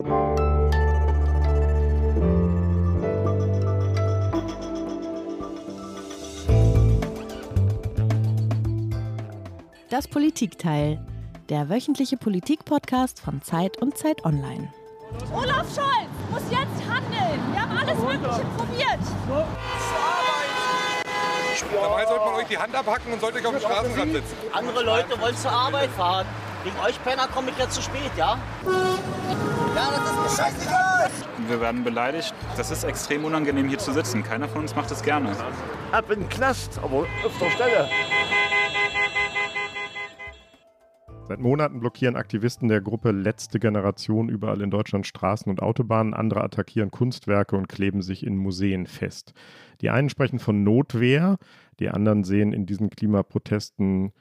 Das Politikteil, der wöchentliche Politik-Podcast von Zeit und Zeit Online. Olaf Scholz muss jetzt handeln. Wir haben alles Mögliche probiert. Dabei sollte man euch die Hand abhacken und sollte euch auf dem Straßenrand sitzen. Andere Leute wollen zur Arbeit fahren. Wegen euch Penner komme ich jetzt zu spät, ja? Ja, das ist mir scheißegal. Wir werden beleidigt. Das ist extrem unangenehm, hier zu sitzen. Keiner von uns macht das gerne. Ab in den Knast, aber öfter Stelle. Seit Monaten blockieren Aktivisten der Gruppe Letzte Generation überall in Deutschland Straßen und Autobahnen. Andere attackieren Kunstwerke und kleben sich in Museen fest. Die einen sprechen von Notwehr, die anderen sehen in diesen Klimaprotesten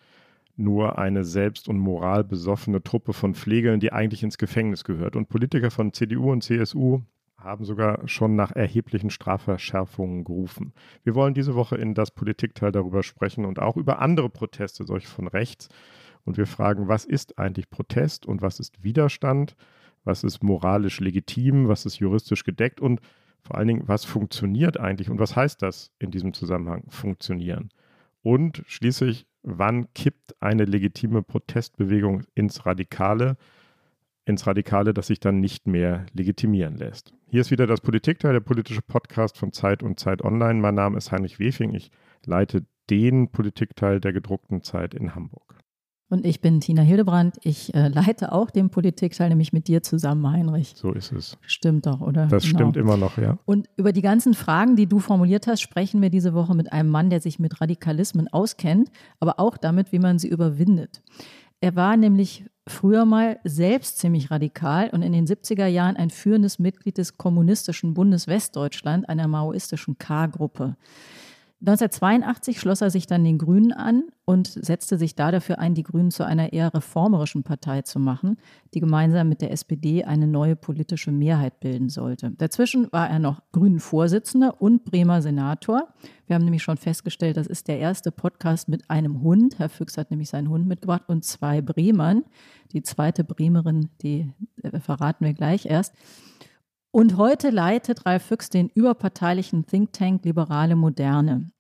nur eine selbst- und moralbesoffene Truppe von Pflegeln, die eigentlich ins Gefängnis gehört. Und Politiker von CDU und CSU haben sogar schon nach erheblichen Strafverschärfungen gerufen. Wir wollen diese Woche in das Politikteil darüber sprechen und auch über andere Proteste, solche von rechts. Und wir fragen, was ist eigentlich Protest und was ist Widerstand? Was ist moralisch legitim? Was ist juristisch gedeckt? Und vor allen Dingen, was funktioniert eigentlich und was heißt das in diesem Zusammenhang funktionieren? Und schließlich, wann kippt eine legitime Protestbewegung ins Radikale? ins Radikale, das sich dann nicht mehr legitimieren lässt. Hier ist wieder das Politikteil, der politische Podcast von Zeit und Zeit Online. Mein Name ist Heinrich Wefing. Ich leite den Politikteil der gedruckten Zeit in Hamburg. Und ich bin Tina Hildebrand. Ich äh, leite auch den Politikteil, nämlich mit dir zusammen, Heinrich. So ist es. Stimmt doch, oder? Das genau. stimmt immer noch, ja. Und über die ganzen Fragen, die du formuliert hast, sprechen wir diese Woche mit einem Mann, der sich mit Radikalismen auskennt, aber auch damit, wie man sie überwindet. Er war nämlich früher mal selbst ziemlich radikal und in den 70er Jahren ein führendes Mitglied des Kommunistischen Bundes Westdeutschland, einer maoistischen K-Gruppe. 1982 schloss er sich dann den Grünen an und setzte sich da dafür ein, die Grünen zu einer eher reformerischen Partei zu machen, die gemeinsam mit der SPD eine neue politische Mehrheit bilden sollte. Dazwischen war er noch Grünen-Vorsitzender und Bremer Senator. Wir haben nämlich schon festgestellt, das ist der erste Podcast mit einem Hund. Herr Füchs hat nämlich seinen Hund mitgebracht und zwei Bremern. Die zweite Bremerin, die äh, verraten wir gleich erst. Und heute leitet Ralf Füchs den überparteilichen Think Tank Liberale Moderne.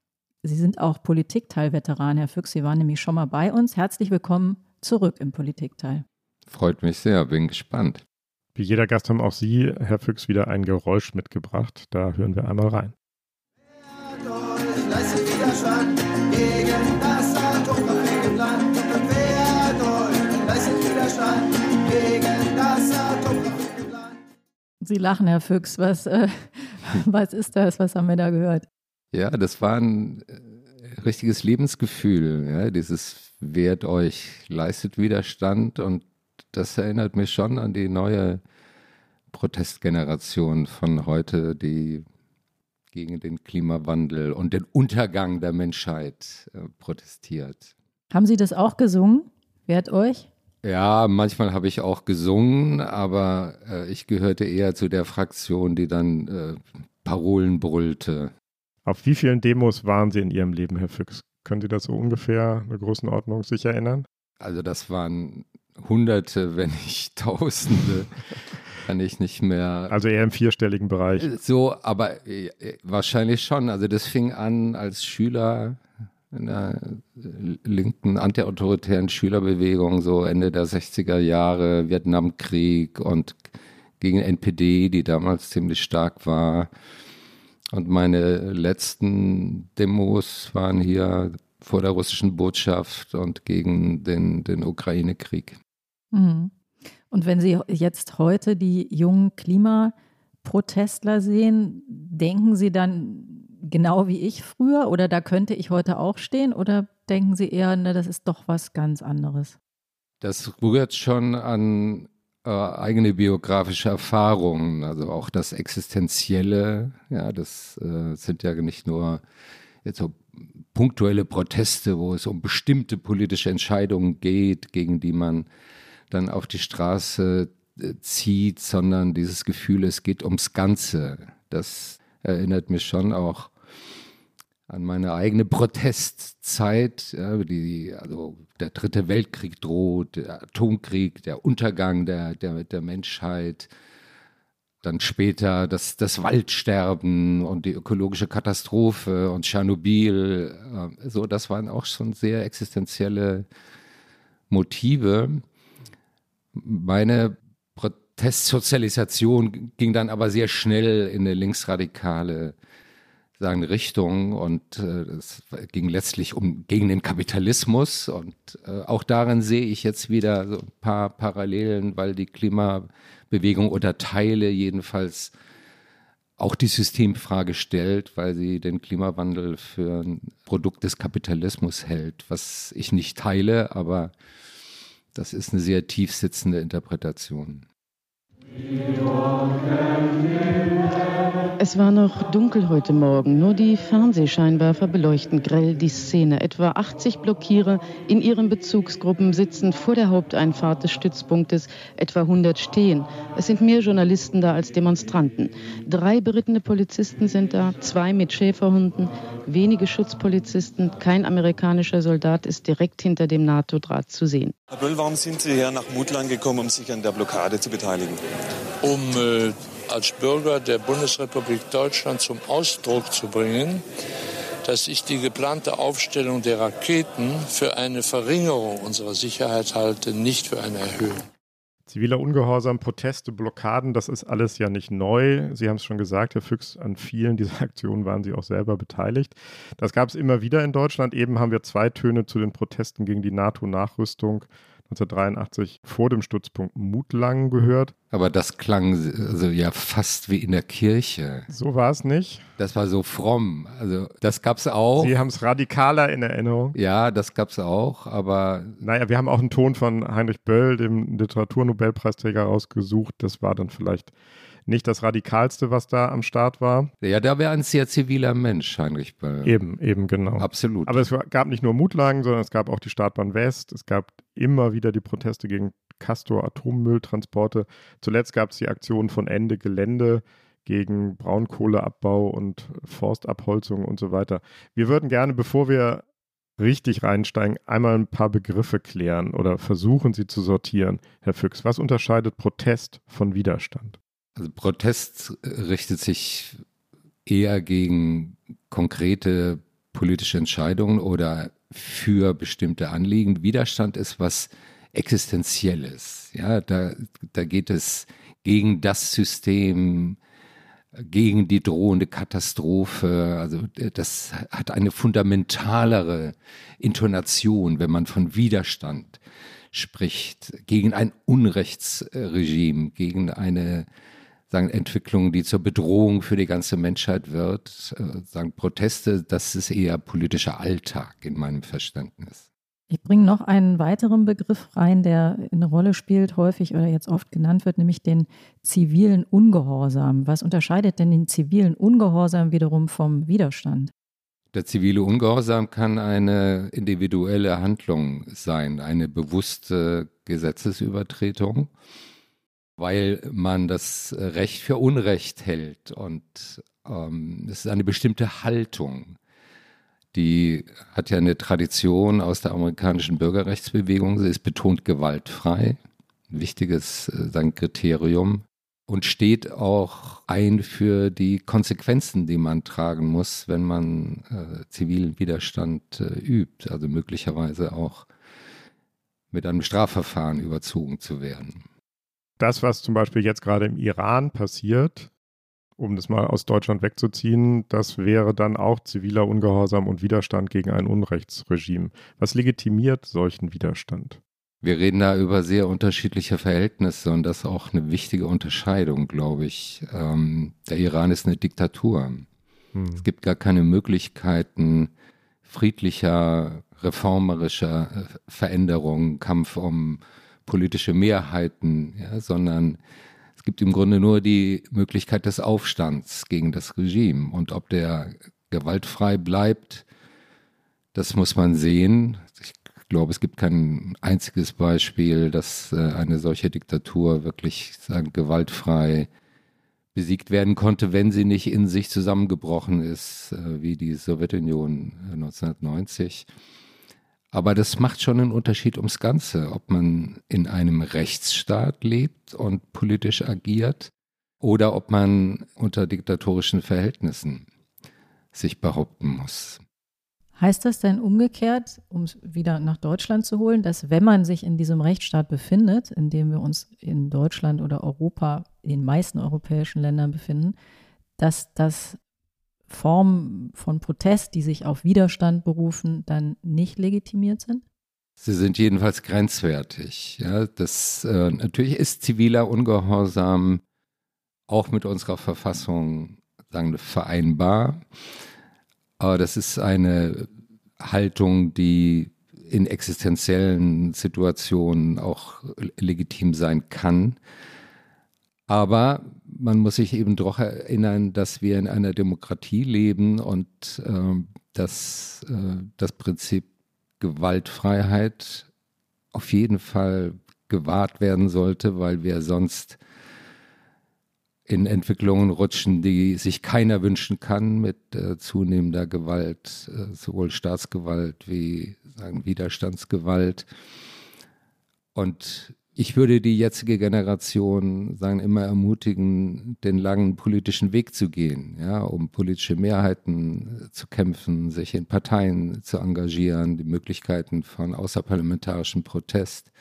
Sie sind auch Politikteil-Veteran, Herr Füchs. Sie waren nämlich schon mal bei uns. Herzlich willkommen zurück im Politikteil. Freut mich sehr, bin gespannt. Wie jeder Gast haben auch Sie, Herr Füchs, wieder ein Geräusch mitgebracht. Da hören wir einmal rein. Widerstand gegen Sie lachen, Herr Füchs. Was, äh, was ist das? Was haben wir da gehört? Ja, das war ein äh, richtiges Lebensgefühl. Ja, dieses wehrt euch, leistet Widerstand und das erinnert mich schon an die neue Protestgeneration von heute, die gegen den Klimawandel und den Untergang der Menschheit äh, protestiert. Haben Sie das auch gesungen? Wehrt euch? Ja, manchmal habe ich auch gesungen, aber äh, ich gehörte eher zu der Fraktion, die dann äh, Parolen brüllte. Auf wie vielen Demos waren Sie in Ihrem Leben, Herr Füchs? Können Sie das so ungefähr eine Größenordnung sich erinnern? Also das waren Hunderte, wenn nicht Tausende. kann ich nicht mehr. Also eher im vierstelligen Bereich. So, aber äh, wahrscheinlich schon. Also das fing an als Schüler in der linken antiautoritären Schülerbewegung, so Ende der 60er Jahre, Vietnamkrieg und gegen NPD, die damals ziemlich stark war. Und meine letzten Demos waren hier vor der russischen Botschaft und gegen den, den Ukraine-Krieg. Mhm. Und wenn Sie jetzt heute die jungen Klimaprotestler sehen, denken Sie dann genau wie ich früher oder da könnte ich heute auch stehen oder denken Sie eher, ne, das ist doch was ganz anderes? Das rührt schon an äh, eigene biografische Erfahrungen, also auch das Existenzielle, ja, das äh, sind ja nicht nur jetzt so punktuelle Proteste, wo es um bestimmte politische Entscheidungen geht, gegen die man dann auf die Straße äh, zieht, sondern dieses Gefühl, es geht ums Ganze. Das erinnert mich schon auch an meine eigene Protestzeit, ja, die, also der dritte Weltkrieg droht, der Atomkrieg, der Untergang der, der, der Menschheit. dann später das, das Waldsterben und die ökologische Katastrophe und Tschernobyl. Äh, so, das waren auch schon sehr existenzielle Motive. Meine Protestsozialisation ging dann aber sehr schnell in eine linksradikale sagen, Richtung und äh, es ging letztlich um gegen den Kapitalismus und äh, auch darin sehe ich jetzt wieder so ein paar Parallelen, weil die Klimabewegung oder Teile jedenfalls auch die Systemfrage stellt, weil sie den Klimawandel für ein Produkt des Kapitalismus hält, was ich nicht teile, aber das ist eine sehr tief sitzende Interpretation. Es war noch dunkel heute Morgen, nur die Fernsehscheinwerfer beleuchten grell die Szene. Etwa 80 Blockierer in ihren Bezugsgruppen sitzen vor der Haupteinfahrt des Stützpunktes, etwa 100 stehen. Es sind mehr Journalisten da als Demonstranten. Drei berittene Polizisten sind da, zwei mit Schäferhunden, wenige Schutzpolizisten, kein amerikanischer Soldat ist direkt hinter dem NATO-Draht zu sehen. Herr Böll, warum sind Sie hier nach Mutland gekommen, um sich an der Blockade zu beteiligen? Um äh als Bürger der Bundesrepublik Deutschland zum Ausdruck zu bringen, dass ich die geplante Aufstellung der Raketen für eine Verringerung unserer Sicherheit halte, nicht für eine Erhöhung. Ziviler Ungehorsam, Proteste, Blockaden, das ist alles ja nicht neu. Sie haben es schon gesagt, Herr Füchs, an vielen dieser Aktionen waren Sie auch selber beteiligt. Das gab es immer wieder in Deutschland. Eben haben wir zwei Töne zu den Protesten gegen die NATO-Nachrüstung 1983 vor dem Stützpunkt Mutlang gehört. Aber das klang also ja fast wie in der Kirche. So war es nicht. Das war so fromm. Also das gab es auch. Sie haben es radikaler in Erinnerung. Ja, das gab es auch, aber. Naja, wir haben auch einen Ton von Heinrich Böll, dem Literaturnobelpreisträger, rausgesucht. Das war dann vielleicht nicht das Radikalste, was da am Start war. Ja, da wäre ein sehr ziviler Mensch, Heinrich Böll. Eben, eben, genau. Absolut. Aber es gab nicht nur Mutlagen, sondern es gab auch die Startbahn West, es gab immer wieder die Proteste gegen Castor Atommülltransporte. Zuletzt gab es die Aktion von Ende Gelände gegen Braunkohleabbau und Forstabholzung und so weiter. Wir würden gerne, bevor wir richtig reinsteigen, einmal ein paar Begriffe klären oder versuchen sie zu sortieren. Herr Füchs, was unterscheidet Protest von Widerstand? Also Protest richtet sich eher gegen konkrete politische Entscheidungen oder für bestimmte Anliegen. Widerstand ist was Existenzielles. Ja, da, da geht es gegen das System, gegen die drohende Katastrophe. Also das hat eine fundamentalere Intonation, wenn man von Widerstand spricht, gegen ein Unrechtsregime, gegen eine sagen, Entwicklung, die zur Bedrohung für die ganze Menschheit wird, äh, sagen Proteste, das ist eher politischer Alltag in meinem Verständnis. Ich bringe noch einen weiteren Begriff rein, der eine Rolle spielt, häufig oder jetzt oft genannt wird, nämlich den zivilen Ungehorsam. Was unterscheidet denn den zivilen Ungehorsam wiederum vom Widerstand? Der zivile Ungehorsam kann eine individuelle Handlung sein, eine bewusste Gesetzesübertretung weil man das Recht für Unrecht hält. Und ähm, es ist eine bestimmte Haltung. Die hat ja eine Tradition aus der amerikanischen Bürgerrechtsbewegung. Sie ist betont gewaltfrei, wichtiges äh, sein Kriterium und steht auch ein für die Konsequenzen, die man tragen muss, wenn man äh, zivilen Widerstand äh, übt, also möglicherweise auch mit einem Strafverfahren überzogen zu werden das, was zum Beispiel jetzt gerade im Iran passiert, um das mal aus Deutschland wegzuziehen, das wäre dann auch ziviler Ungehorsam und Widerstand gegen ein Unrechtsregime. Was legitimiert solchen Widerstand? Wir reden da über sehr unterschiedliche Verhältnisse und das ist auch eine wichtige Unterscheidung, glaube ich. Ähm, der Iran ist eine Diktatur. Hm. Es gibt gar keine Möglichkeiten friedlicher, reformerischer äh, Veränderungen, Kampf um politische Mehrheiten, ja, sondern es gibt im Grunde nur die Möglichkeit des Aufstands gegen das Regime. Und ob der gewaltfrei bleibt, das muss man sehen. Ich glaube, es gibt kein einziges Beispiel, dass äh, eine solche Diktatur wirklich sagen, gewaltfrei besiegt werden konnte, wenn sie nicht in sich zusammengebrochen ist, äh, wie die Sowjetunion 1990. Aber das macht schon einen Unterschied ums Ganze, ob man in einem Rechtsstaat lebt und politisch agiert oder ob man unter diktatorischen Verhältnissen sich behaupten muss. Heißt das denn umgekehrt, um es wieder nach Deutschland zu holen, dass wenn man sich in diesem Rechtsstaat befindet, in dem wir uns in Deutschland oder Europa, in den meisten europäischen Ländern befinden, dass das Formen von Protest, die sich auf Widerstand berufen, dann nicht legitimiert sind? Sie sind jedenfalls grenzwertig. Ja, das äh, natürlich ist ziviler Ungehorsam auch mit unserer Verfassung sagen wir, vereinbar. Aber das ist eine Haltung, die in existenziellen Situationen auch legitim sein kann. Aber man muss sich eben doch erinnern, dass wir in einer Demokratie leben und äh, dass äh, das Prinzip Gewaltfreiheit auf jeden Fall gewahrt werden sollte, weil wir sonst in Entwicklungen rutschen, die sich keiner wünschen kann, mit äh, zunehmender Gewalt, äh, sowohl Staatsgewalt wie sagen, Widerstandsgewalt. Und ich würde die jetzige Generation sagen immer ermutigen, den langen politischen Weg zu gehen, ja, um politische Mehrheiten äh, zu kämpfen, sich in Parteien zu engagieren, die Möglichkeiten von außerparlamentarischem Protest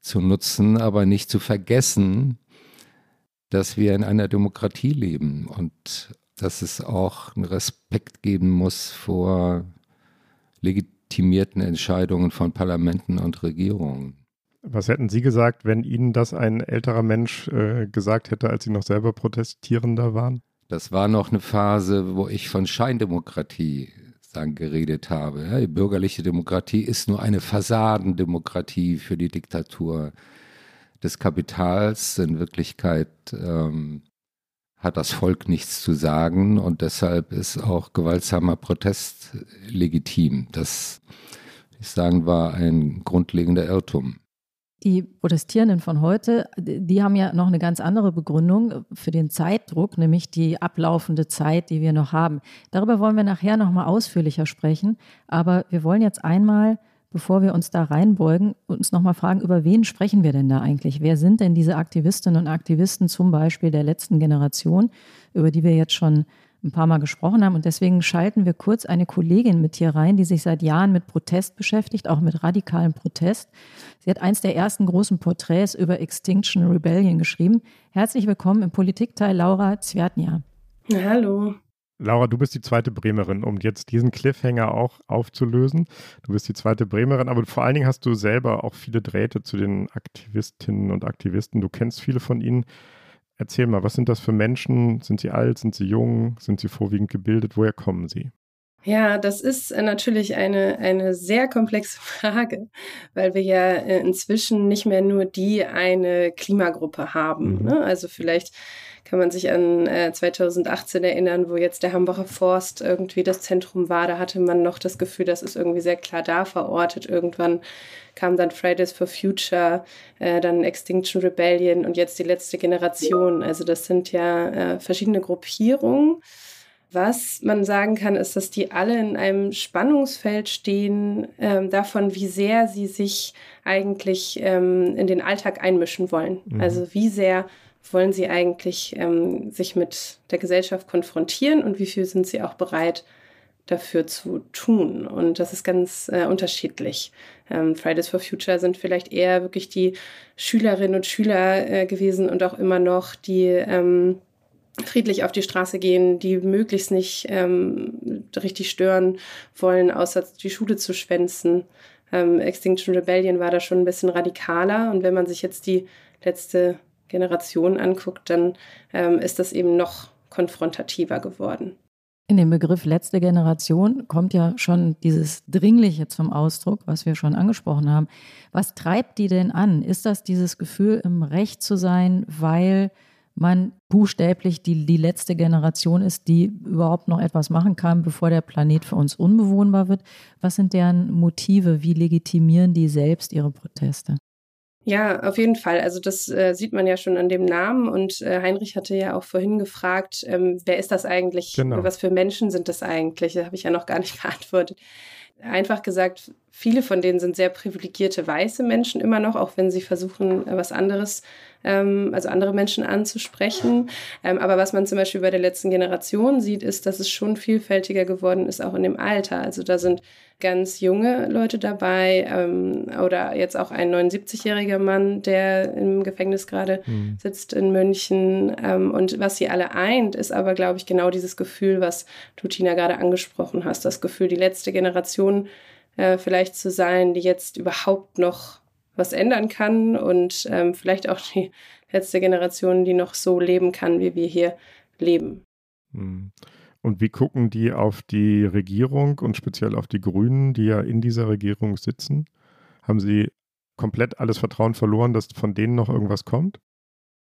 zu nutzen, aber nicht zu vergessen, dass wir in einer Demokratie leben und dass es auch einen Respekt geben muss vor legitimierten Entscheidungen von Parlamenten und Regierungen. Was hätten Sie gesagt, wenn Ihnen das ein älterer Mensch äh, gesagt hätte, als Sie noch selber Protestierender waren? Das war noch eine Phase, wo ich von Scheindemokratie sagen, geredet habe. Die bürgerliche Demokratie ist nur eine Fassadendemokratie für die Diktatur des Kapitals. In Wirklichkeit ähm, hat das Volk nichts zu sagen und deshalb ist auch gewaltsamer Protest legitim. Das, ich sagen, war ein grundlegender Irrtum. Die Protestierenden von heute, die haben ja noch eine ganz andere Begründung für den Zeitdruck, nämlich die ablaufende Zeit, die wir noch haben. Darüber wollen wir nachher noch mal ausführlicher sprechen. Aber wir wollen jetzt einmal bevor wir uns da reinbeugen, uns nochmal fragen, über wen sprechen wir denn da eigentlich? Wer sind denn diese Aktivistinnen und Aktivisten zum Beispiel der letzten Generation, über die wir jetzt schon ein paar Mal gesprochen haben? Und deswegen schalten wir kurz eine Kollegin mit hier rein, die sich seit Jahren mit Protest beschäftigt, auch mit radikalem Protest. Sie hat eins der ersten großen Porträts über Extinction Rebellion geschrieben. Herzlich willkommen im Politikteil Laura Zwertnia. Hallo. Laura, du bist die zweite Bremerin, um jetzt diesen Cliffhanger auch aufzulösen. Du bist die zweite Bremerin, aber vor allen Dingen hast du selber auch viele Drähte zu den Aktivistinnen und Aktivisten. Du kennst viele von ihnen. Erzähl mal, was sind das für Menschen? Sind sie alt? Sind sie jung? Sind sie vorwiegend gebildet? Woher kommen sie? Ja, das ist äh, natürlich eine, eine sehr komplexe Frage, weil wir ja äh, inzwischen nicht mehr nur die eine Klimagruppe haben. Mhm. Ne? Also vielleicht kann man sich an äh, 2018 erinnern, wo jetzt der Hambacher Forst irgendwie das Zentrum war. Da hatte man noch das Gefühl, das ist irgendwie sehr klar da verortet. Irgendwann kam dann Fridays for Future, äh, dann Extinction Rebellion und jetzt die letzte Generation. Also das sind ja äh, verschiedene Gruppierungen. Was man sagen kann, ist, dass die alle in einem Spannungsfeld stehen ähm, davon, wie sehr sie sich eigentlich ähm, in den Alltag einmischen wollen. Mhm. Also wie sehr wollen sie eigentlich ähm, sich mit der Gesellschaft konfrontieren und wie viel sind sie auch bereit dafür zu tun. Und das ist ganz äh, unterschiedlich. Ähm, Fridays for Future sind vielleicht eher wirklich die Schülerinnen und Schüler äh, gewesen und auch immer noch, die ähm, friedlich auf die Straße gehen, die möglichst nicht ähm, richtig stören wollen, außer die Schule zu schwänzen. Ähm, Extinction Rebellion war da schon ein bisschen radikaler. Und wenn man sich jetzt die letzte Generation anguckt, dann ähm, ist das eben noch konfrontativer geworden. In dem Begriff letzte Generation kommt ja schon dieses Dringliche zum Ausdruck, was wir schon angesprochen haben. Was treibt die denn an? Ist das dieses Gefühl, im Recht zu sein, weil man buchstäblich die, die letzte Generation ist, die überhaupt noch etwas machen kann, bevor der Planet für uns unbewohnbar wird? Was sind deren Motive? Wie legitimieren die selbst ihre Proteste? Ja, auf jeden Fall. Also das äh, sieht man ja schon an dem Namen. Und äh, Heinrich hatte ja auch vorhin gefragt, ähm, wer ist das eigentlich? Genau. Was für Menschen sind das eigentlich? Das habe ich ja noch gar nicht beantwortet. Einfach gesagt, viele von denen sind sehr privilegierte weiße Menschen immer noch, auch wenn sie versuchen, was anderes, ähm, also andere Menschen anzusprechen. Ähm, aber was man zum Beispiel bei der letzten Generation sieht, ist, dass es schon vielfältiger geworden ist, auch in dem Alter. Also da sind ganz junge Leute dabei ähm, oder jetzt auch ein 79-jähriger Mann, der im Gefängnis gerade mhm. sitzt in München. Ähm, und was sie alle eint, ist aber, glaube ich, genau dieses Gefühl, was du, Tina, gerade angesprochen hast. Das Gefühl, die letzte Generation äh, vielleicht zu sein, die jetzt überhaupt noch was ändern kann und ähm, vielleicht auch die letzte Generation, die noch so leben kann, wie wir hier leben. Hm. Und wie gucken die auf die Regierung und speziell auf die Grünen, die ja in dieser Regierung sitzen? Haben sie komplett alles Vertrauen verloren, dass von denen noch irgendwas kommt?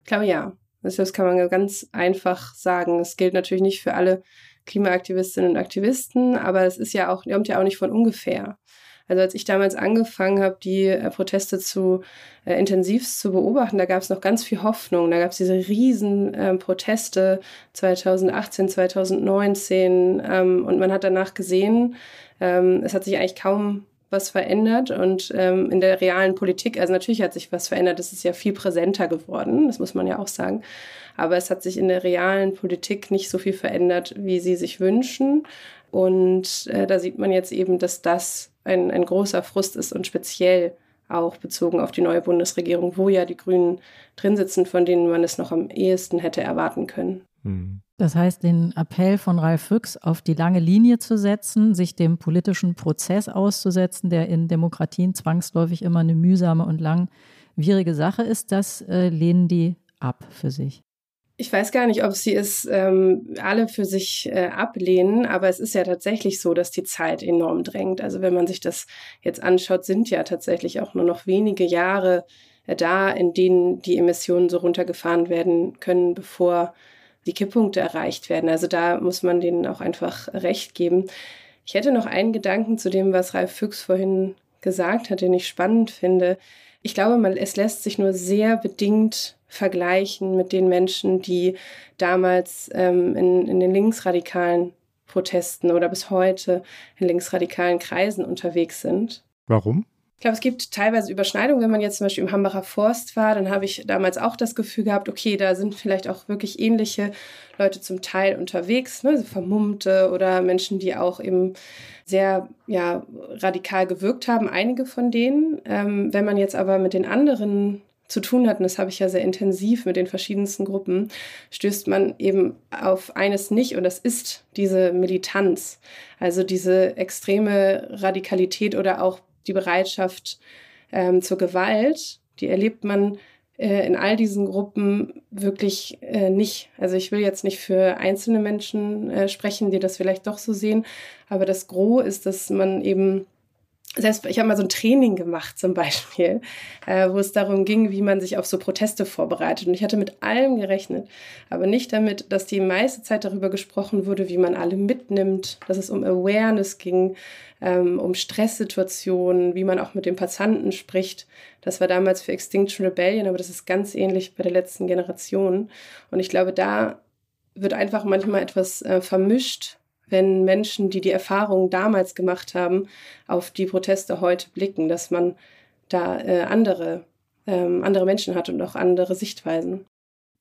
Ich glaube ja. Das kann man ganz einfach sagen. Es gilt natürlich nicht für alle Klimaaktivistinnen und Aktivisten, aber es ist ja auch, kommt ja auch nicht von ungefähr. Also als ich damals angefangen habe, die äh, Proteste zu äh, intensivst zu beobachten, da gab es noch ganz viel Hoffnung. Da gab es diese riesen äh, Proteste 2018, 2019 ähm, und man hat danach gesehen, ähm, es hat sich eigentlich kaum was verändert und ähm, in der realen Politik, also natürlich hat sich was verändert, es ist ja viel präsenter geworden, das muss man ja auch sagen, aber es hat sich in der realen Politik nicht so viel verändert, wie sie sich wünschen und äh, da sieht man jetzt eben, dass das ein, ein großer Frust ist und speziell auch bezogen auf die neue Bundesregierung, wo ja die Grünen drin sitzen, von denen man es noch am ehesten hätte erwarten können. Hm. Das heißt, den Appell von Ralf Füchs auf die lange Linie zu setzen, sich dem politischen Prozess auszusetzen, der in Demokratien zwangsläufig immer eine mühsame und langwierige Sache ist, das äh, lehnen die ab für sich. Ich weiß gar nicht, ob sie es ähm, alle für sich äh, ablehnen, aber es ist ja tatsächlich so, dass die Zeit enorm drängt. Also wenn man sich das jetzt anschaut, sind ja tatsächlich auch nur noch wenige Jahre äh, da, in denen die Emissionen so runtergefahren werden können, bevor die Kipppunkte erreicht werden. Also da muss man denen auch einfach recht geben. Ich hätte noch einen Gedanken zu dem, was Ralf Füchs vorhin gesagt hat, den ich spannend finde. Ich glaube, man, es lässt sich nur sehr bedingt vergleichen mit den Menschen, die damals ähm, in, in den linksradikalen Protesten oder bis heute in linksradikalen Kreisen unterwegs sind. Warum? Ich glaube, es gibt teilweise Überschneidungen. Wenn man jetzt zum Beispiel im Hambacher Forst war, dann habe ich damals auch das Gefühl gehabt, okay, da sind vielleicht auch wirklich ähnliche Leute zum Teil unterwegs, ne? so Vermummte oder Menschen, die auch eben sehr ja, radikal gewirkt haben, einige von denen. Ähm, wenn man jetzt aber mit den anderen zu tun hat, und das habe ich ja sehr intensiv mit den verschiedensten Gruppen, stößt man eben auf eines nicht, und das ist diese Militanz, also diese extreme Radikalität oder auch die Bereitschaft ähm, zur Gewalt, die erlebt man äh, in all diesen Gruppen wirklich äh, nicht. Also ich will jetzt nicht für einzelne Menschen äh, sprechen, die das vielleicht doch so sehen, aber das Gros ist, dass man eben selbst ich habe mal so ein Training gemacht zum Beispiel, äh, wo es darum ging, wie man sich auf so Proteste vorbereitet. Und ich hatte mit allem gerechnet, aber nicht damit, dass die meiste Zeit darüber gesprochen wurde, wie man alle mitnimmt, dass es um Awareness ging, ähm, um Stresssituationen, wie man auch mit den Passanten spricht. Das war damals für Extinction Rebellion, aber das ist ganz ähnlich bei der letzten Generation. Und ich glaube, da wird einfach manchmal etwas äh, vermischt wenn Menschen, die die Erfahrungen damals gemacht haben, auf die Proteste heute blicken, dass man da äh, andere, ähm, andere Menschen hat und auch andere Sichtweisen.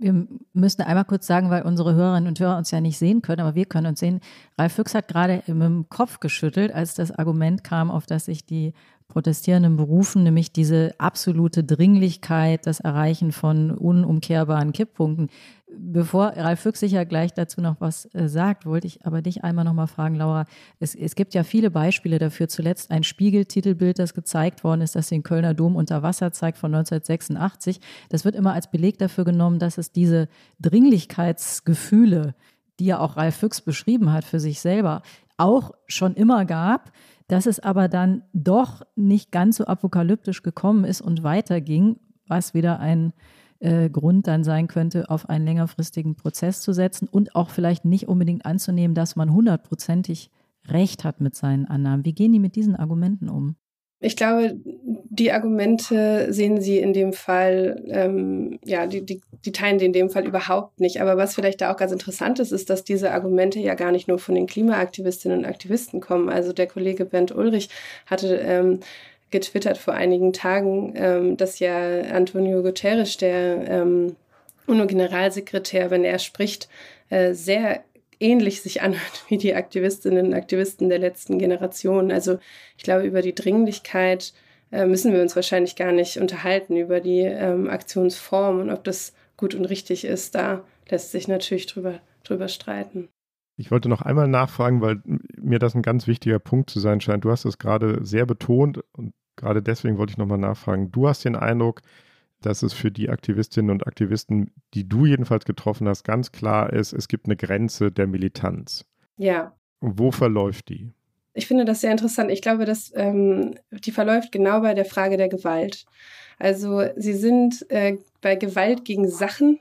Wir müssen einmal kurz sagen, weil unsere Hörerinnen und Hörer uns ja nicht sehen können, aber wir können uns sehen. Ralf Füchs hat gerade mit dem Kopf geschüttelt, als das Argument kam, auf das sich die Protestierenden berufen, nämlich diese absolute Dringlichkeit, das Erreichen von unumkehrbaren Kipppunkten. Bevor Ralf Füchs sicher gleich dazu noch was äh, sagt, wollte ich aber dich einmal noch mal fragen, Laura. Es, es gibt ja viele Beispiele dafür. Zuletzt ein Spiegeltitelbild, das gezeigt worden ist, das den Kölner Dom unter Wasser zeigt von 1986. Das wird immer als Beleg dafür genommen, dass es diese Dringlichkeitsgefühle, die ja auch Ralf Füchs beschrieben hat für sich selber, auch schon immer gab, dass es aber dann doch nicht ganz so apokalyptisch gekommen ist und weiterging, was wieder ein äh, Grund dann sein könnte, auf einen längerfristigen Prozess zu setzen und auch vielleicht nicht unbedingt anzunehmen, dass man hundertprozentig recht hat mit seinen Annahmen. Wie gehen die mit diesen Argumenten um? Ich glaube, die Argumente sehen Sie in dem Fall, ähm, ja, die, die, die teilen Sie in dem Fall überhaupt nicht. Aber was vielleicht da auch ganz interessant ist, ist, dass diese Argumente ja gar nicht nur von den Klimaaktivistinnen und Aktivisten kommen. Also der Kollege Bernd Ulrich hatte ähm, getwittert vor einigen Tagen, ähm, dass ja Antonio Guterres, der ähm, UNO-Generalsekretär, wenn er spricht, äh, sehr ähnlich sich anhört wie die Aktivistinnen und Aktivisten der letzten Generation. Also ich glaube, über die Dringlichkeit äh, müssen wir uns wahrscheinlich gar nicht unterhalten, über die ähm, Aktionsform und ob das gut und richtig ist. Da lässt sich natürlich drüber, drüber streiten. Ich wollte noch einmal nachfragen, weil mir das ein ganz wichtiger Punkt zu sein scheint. Du hast es gerade sehr betont und gerade deswegen wollte ich nochmal nachfragen. Du hast den Eindruck, dass es für die Aktivistinnen und Aktivisten, die du jedenfalls getroffen hast, ganz klar ist, es gibt eine Grenze der Militanz. Ja. Wo verläuft die? Ich finde das sehr interessant. Ich glaube, dass ähm, die verläuft genau bei der Frage der Gewalt. Also sie sind äh, bei Gewalt gegen Sachen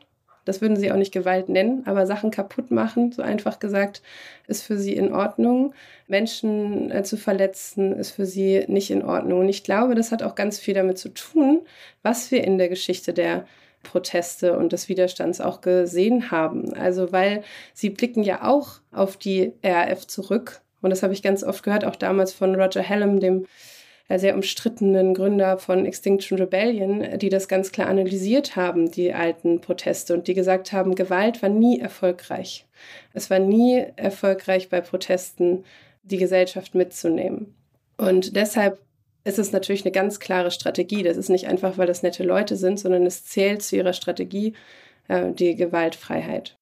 das würden sie auch nicht Gewalt nennen, aber Sachen kaputt machen, so einfach gesagt, ist für sie in Ordnung. Menschen äh, zu verletzen, ist für sie nicht in Ordnung. Und ich glaube, das hat auch ganz viel damit zu tun, was wir in der Geschichte der Proteste und des Widerstands auch gesehen haben. Also, weil sie blicken ja auch auf die RAF zurück. Und das habe ich ganz oft gehört, auch damals von Roger Hallam, dem sehr umstrittenen Gründer von Extinction Rebellion, die das ganz klar analysiert haben, die alten Proteste, und die gesagt haben, Gewalt war nie erfolgreich. Es war nie erfolgreich bei Protesten, die Gesellschaft mitzunehmen. Und deshalb ist es natürlich eine ganz klare Strategie. Das ist nicht einfach, weil das nette Leute sind, sondern es zählt zu ihrer Strategie äh, die Gewaltfreiheit.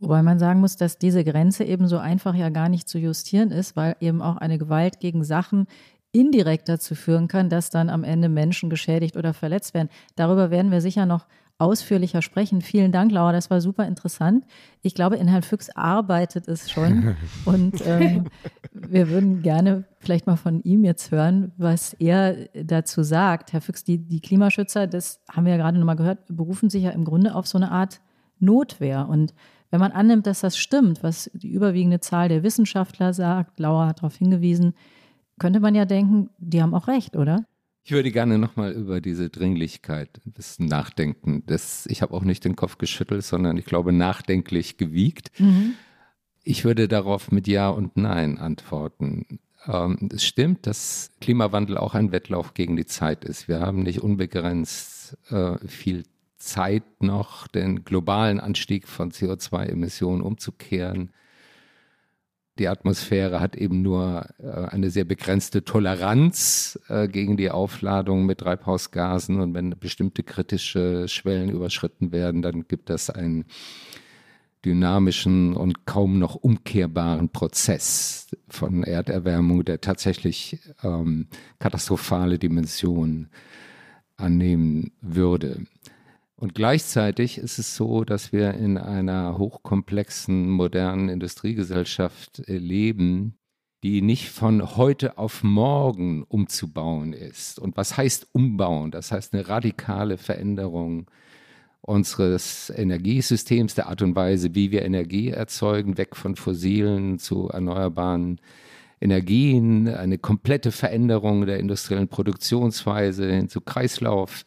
Wobei man sagen muss, dass diese Grenze eben so einfach ja gar nicht zu justieren ist, weil eben auch eine Gewalt gegen Sachen indirekt dazu führen kann, dass dann am Ende Menschen geschädigt oder verletzt werden. Darüber werden wir sicher noch ausführlicher sprechen. Vielen Dank, Laura, das war super interessant. Ich glaube, in Herrn Füchs arbeitet es schon und ähm, wir würden gerne vielleicht mal von ihm jetzt hören, was er dazu sagt. Herr Füchs, die, die Klimaschützer, das haben wir ja gerade nochmal gehört, berufen sich ja im Grunde auf so eine Art Notwehr und wenn man annimmt, dass das stimmt, was die überwiegende Zahl der Wissenschaftler sagt, Laura hat darauf hingewiesen, könnte man ja denken, die haben auch recht, oder? Ich würde gerne nochmal über diese Dringlichkeit ein bisschen nachdenken. Das, ich habe auch nicht den Kopf geschüttelt, sondern ich glaube nachdenklich gewiegt. Mhm. Ich würde darauf mit Ja und Nein antworten. Ähm, es stimmt, dass Klimawandel auch ein Wettlauf gegen die Zeit ist. Wir haben nicht unbegrenzt äh, viel Zeit noch, den globalen Anstieg von CO2-Emissionen umzukehren die Atmosphäre hat eben nur äh, eine sehr begrenzte Toleranz äh, gegen die Aufladung mit Treibhausgasen. Und wenn bestimmte kritische Schwellen überschritten werden, dann gibt es einen dynamischen und kaum noch umkehrbaren Prozess von Erderwärmung, der tatsächlich ähm, katastrophale Dimensionen annehmen würde. Und gleichzeitig ist es so, dass wir in einer hochkomplexen, modernen Industriegesellschaft leben, die nicht von heute auf morgen umzubauen ist. Und was heißt umbauen? Das heißt eine radikale Veränderung unseres Energiesystems, der Art und Weise, wie wir Energie erzeugen, weg von fossilen zu erneuerbaren Energien, eine komplette Veränderung der industriellen Produktionsweise hin zu Kreislauf.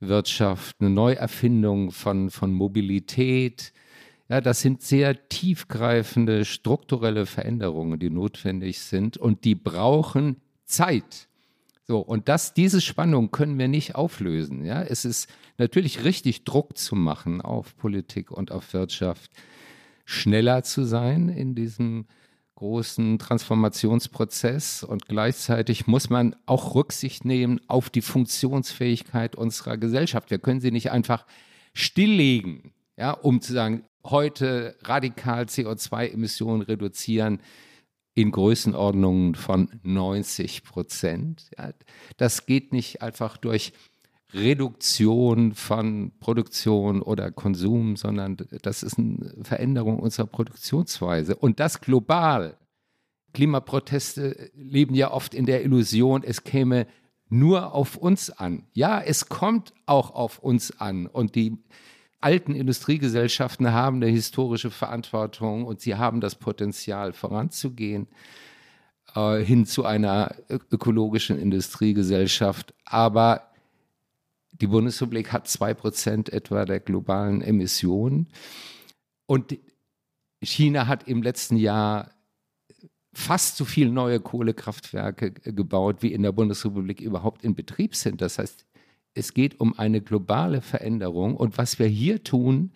Wirtschaft, eine Neuerfindung von, von Mobilität. Ja, das sind sehr tiefgreifende strukturelle Veränderungen, die notwendig sind und die brauchen Zeit. So, und das, diese Spannung können wir nicht auflösen. Ja, es ist natürlich richtig, Druck zu machen auf Politik und auf Wirtschaft, schneller zu sein in diesem großen Transformationsprozess und gleichzeitig muss man auch Rücksicht nehmen auf die Funktionsfähigkeit unserer Gesellschaft. Wir können sie nicht einfach stilllegen, ja, um zu sagen, heute radikal CO2-Emissionen reduzieren in Größenordnungen von 90 Prozent. Ja, das geht nicht einfach durch Reduktion von Produktion oder Konsum, sondern das ist eine Veränderung unserer Produktionsweise. Und das global. Klimaproteste leben ja oft in der Illusion, es käme nur auf uns an. Ja, es kommt auch auf uns an. Und die alten Industriegesellschaften haben eine historische Verantwortung und sie haben das Potenzial voranzugehen. äh, hin zu einer ökologischen Industriegesellschaft. Aber die Bundesrepublik hat zwei Prozent etwa der globalen Emissionen. Und China hat im letzten Jahr fast so viele neue Kohlekraftwerke gebaut, wie in der Bundesrepublik überhaupt in Betrieb sind. Das heißt, es geht um eine globale Veränderung. Und was wir hier tun,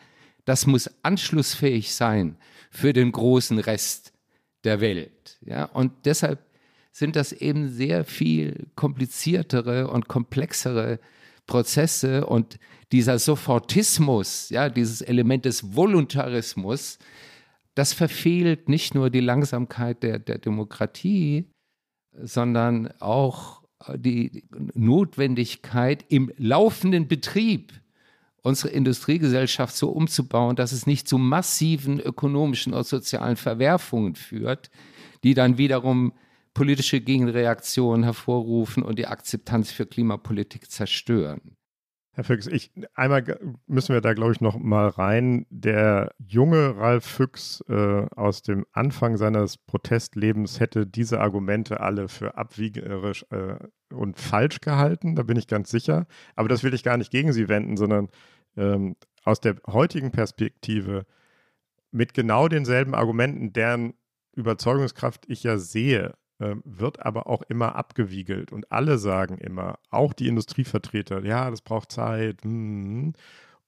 das muss anschlussfähig sein für den großen Rest der Welt. Ja? Und deshalb sind das eben sehr viel kompliziertere und komplexere Prozesse und dieser Sofortismus, ja, dieses Element des Voluntarismus, das verfehlt nicht nur die Langsamkeit der, der Demokratie, sondern auch die Notwendigkeit im laufenden Betrieb unsere Industriegesellschaft so umzubauen, dass es nicht zu massiven ökonomischen und sozialen Verwerfungen führt, die dann wiederum politische Gegenreaktionen hervorrufen und die Akzeptanz für Klimapolitik zerstören. Herr Füchs, ich, einmal müssen wir da, glaube ich, noch mal rein. Der junge Ralf Füchs äh, aus dem Anfang seines Protestlebens hätte diese Argumente alle für abwiegerisch äh, und falsch gehalten, da bin ich ganz sicher. Aber das will ich gar nicht gegen Sie wenden, sondern ähm, aus der heutigen Perspektive mit genau denselben Argumenten, deren Überzeugungskraft ich ja sehe, wird aber auch immer abgewiegelt. Und alle sagen immer, auch die Industrievertreter, ja, das braucht Zeit. Mm.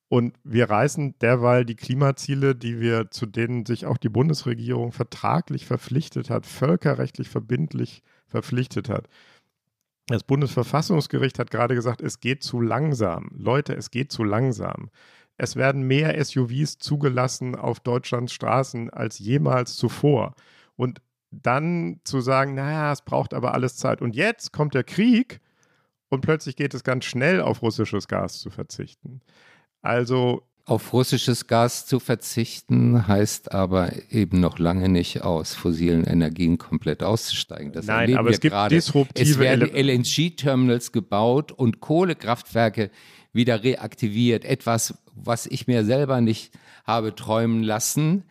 Und wir reißen derweil die Klimaziele, die wir, zu denen sich auch die Bundesregierung vertraglich verpflichtet hat, völkerrechtlich verbindlich verpflichtet hat. Das Bundesverfassungsgericht hat gerade gesagt, es geht zu langsam. Leute, es geht zu langsam. Es werden mehr SUVs zugelassen auf Deutschlands Straßen als jemals zuvor. Und dann zu sagen, naja, es braucht aber alles Zeit. Und jetzt kommt der Krieg und plötzlich geht es ganz schnell auf russisches Gas zu verzichten. Also auf russisches Gas zu verzichten heißt aber eben noch lange nicht aus fossilen Energien komplett auszusteigen. Das Nein, aber es gibt gerade. disruptive Es werden LNG-Terminals gebaut und Kohlekraftwerke wieder reaktiviert. Etwas, was ich mir selber nicht habe träumen lassen.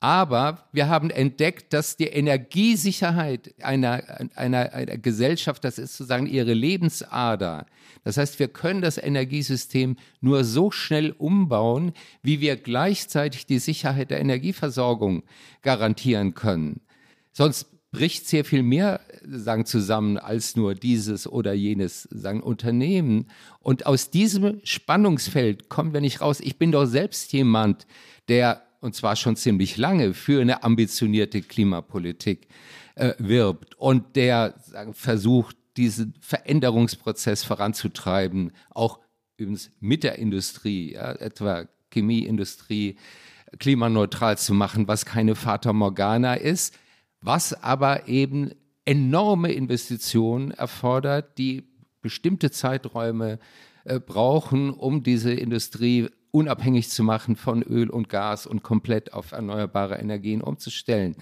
Aber wir haben entdeckt, dass die Energiesicherheit einer, einer, einer Gesellschaft, das ist sozusagen ihre Lebensader. Das heißt, wir können das Energiesystem nur so schnell umbauen, wie wir gleichzeitig die Sicherheit der Energieversorgung garantieren können. Sonst bricht sehr viel mehr sagen, zusammen als nur dieses oder jenes sagen, Unternehmen. Und aus diesem Spannungsfeld kommen wir nicht raus. Ich bin doch selbst jemand, der und zwar schon ziemlich lange, für eine ambitionierte Klimapolitik äh, wirbt. Und der sagen, versucht, diesen Veränderungsprozess voranzutreiben, auch übrigens mit der Industrie, ja, etwa Chemieindustrie, klimaneutral zu machen, was keine Fata Morgana ist, was aber eben enorme Investitionen erfordert, die bestimmte Zeiträume äh, brauchen, um diese Industrie unabhängig zu machen von Öl und Gas und komplett auf erneuerbare Energien umzustellen.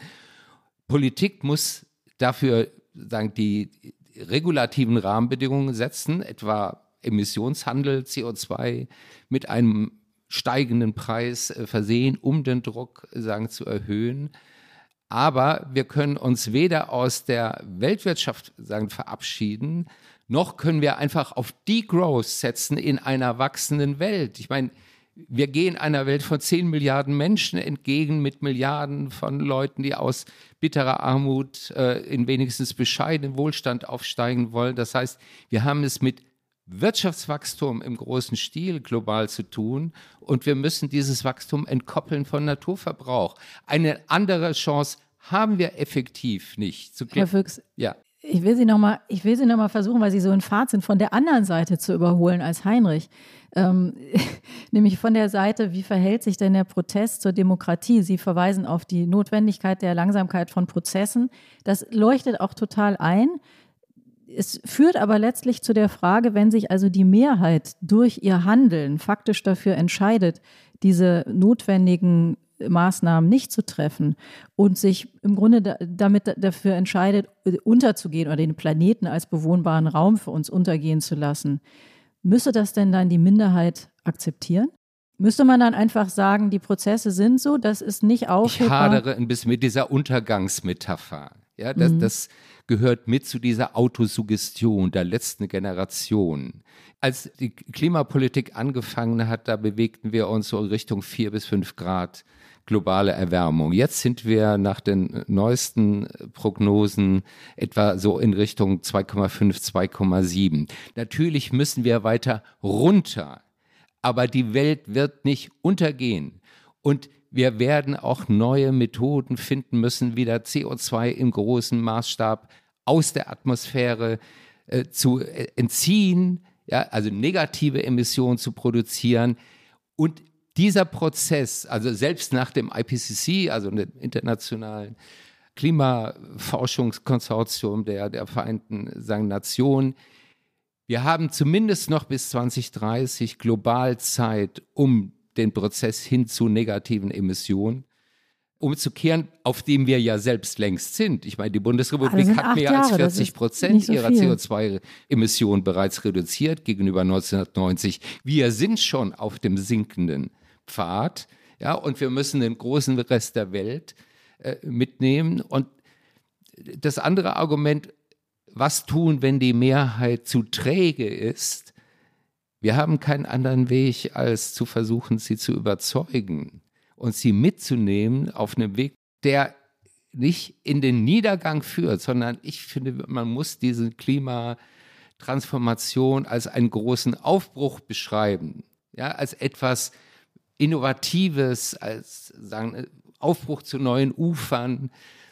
Politik muss dafür sagen, die regulativen Rahmenbedingungen setzen, etwa Emissionshandel, CO2 mit einem steigenden Preis äh, versehen, um den Druck sagen, zu erhöhen. Aber wir können uns weder aus der Weltwirtschaft sagen, verabschieden, noch können wir einfach auf Degrowth setzen in einer wachsenden Welt. Ich meine, wir gehen einer Welt von 10 Milliarden Menschen entgegen mit Milliarden von Leuten, die aus bitterer Armut äh, in wenigstens bescheidenen Wohlstand aufsteigen wollen. Das heißt, wir haben es mit Wirtschaftswachstum im großen Stil global zu tun und wir müssen dieses Wachstum entkoppeln von Naturverbrauch. Eine andere Chance haben wir effektiv nicht. Herr Füchs, ja. ich will Sie nochmal noch versuchen, weil Sie so in Fahrt sind, von der anderen Seite zu überholen als Heinrich. Ähm, nämlich von der Seite, wie verhält sich denn der Protest zur Demokratie? Sie verweisen auf die Notwendigkeit der Langsamkeit von Prozessen. Das leuchtet auch total ein. Es führt aber letztlich zu der Frage, wenn sich also die Mehrheit durch ihr Handeln faktisch dafür entscheidet, diese notwendigen Maßnahmen nicht zu treffen und sich im Grunde da, damit dafür entscheidet, unterzugehen oder den Planeten als bewohnbaren Raum für uns untergehen zu lassen, Müsste das denn dann die Minderheit akzeptieren? Müsste man dann einfach sagen, die Prozesse sind so, das ist nicht aufhebbar? Ich hadere ein bisschen mit dieser Untergangsmetapher. Ja, das, Mhm. das gehört mit zu dieser Autosuggestion der letzten Generation. Als die Klimapolitik angefangen hat, da bewegten wir uns so in Richtung vier bis fünf Grad globale Erwärmung. Jetzt sind wir nach den neuesten Prognosen etwa so in Richtung 2,5, 2,7. Natürlich müssen wir weiter runter, aber die Welt wird nicht untergehen. Und wir werden auch neue Methoden finden müssen, wieder CO2 im großen Maßstab aus der Atmosphäre äh, zu äh, entziehen, ja, also negative Emissionen zu produzieren. Und dieser Prozess, also selbst nach dem IPCC, also dem internationalen Klimaforschungskonsortium der, der Vereinten sagen, Nationen, wir haben zumindest noch bis 2030 global Zeit, um den Prozess hin zu negativen Emissionen umzukehren, auf dem wir ja selbst längst sind. Ich meine, die Bundesrepublik sind hat mehr als Jahre, das 40 ist Prozent so ihrer viel. CO2-Emissionen bereits reduziert gegenüber 1990. Wir sind schon auf dem sinkenden Pfad, ja, und wir müssen den großen Rest der Welt äh, mitnehmen. Und das andere Argument, was tun, wenn die Mehrheit zu träge ist? Wir haben keinen anderen Weg, als zu versuchen, sie zu überzeugen und sie mitzunehmen auf einem Weg, der nicht in den Niedergang führt, sondern ich finde, man muss diese Klimatransformation als einen großen Aufbruch beschreiben, ja, als etwas Innovatives, als sagen, Aufbruch zu neuen Ufern,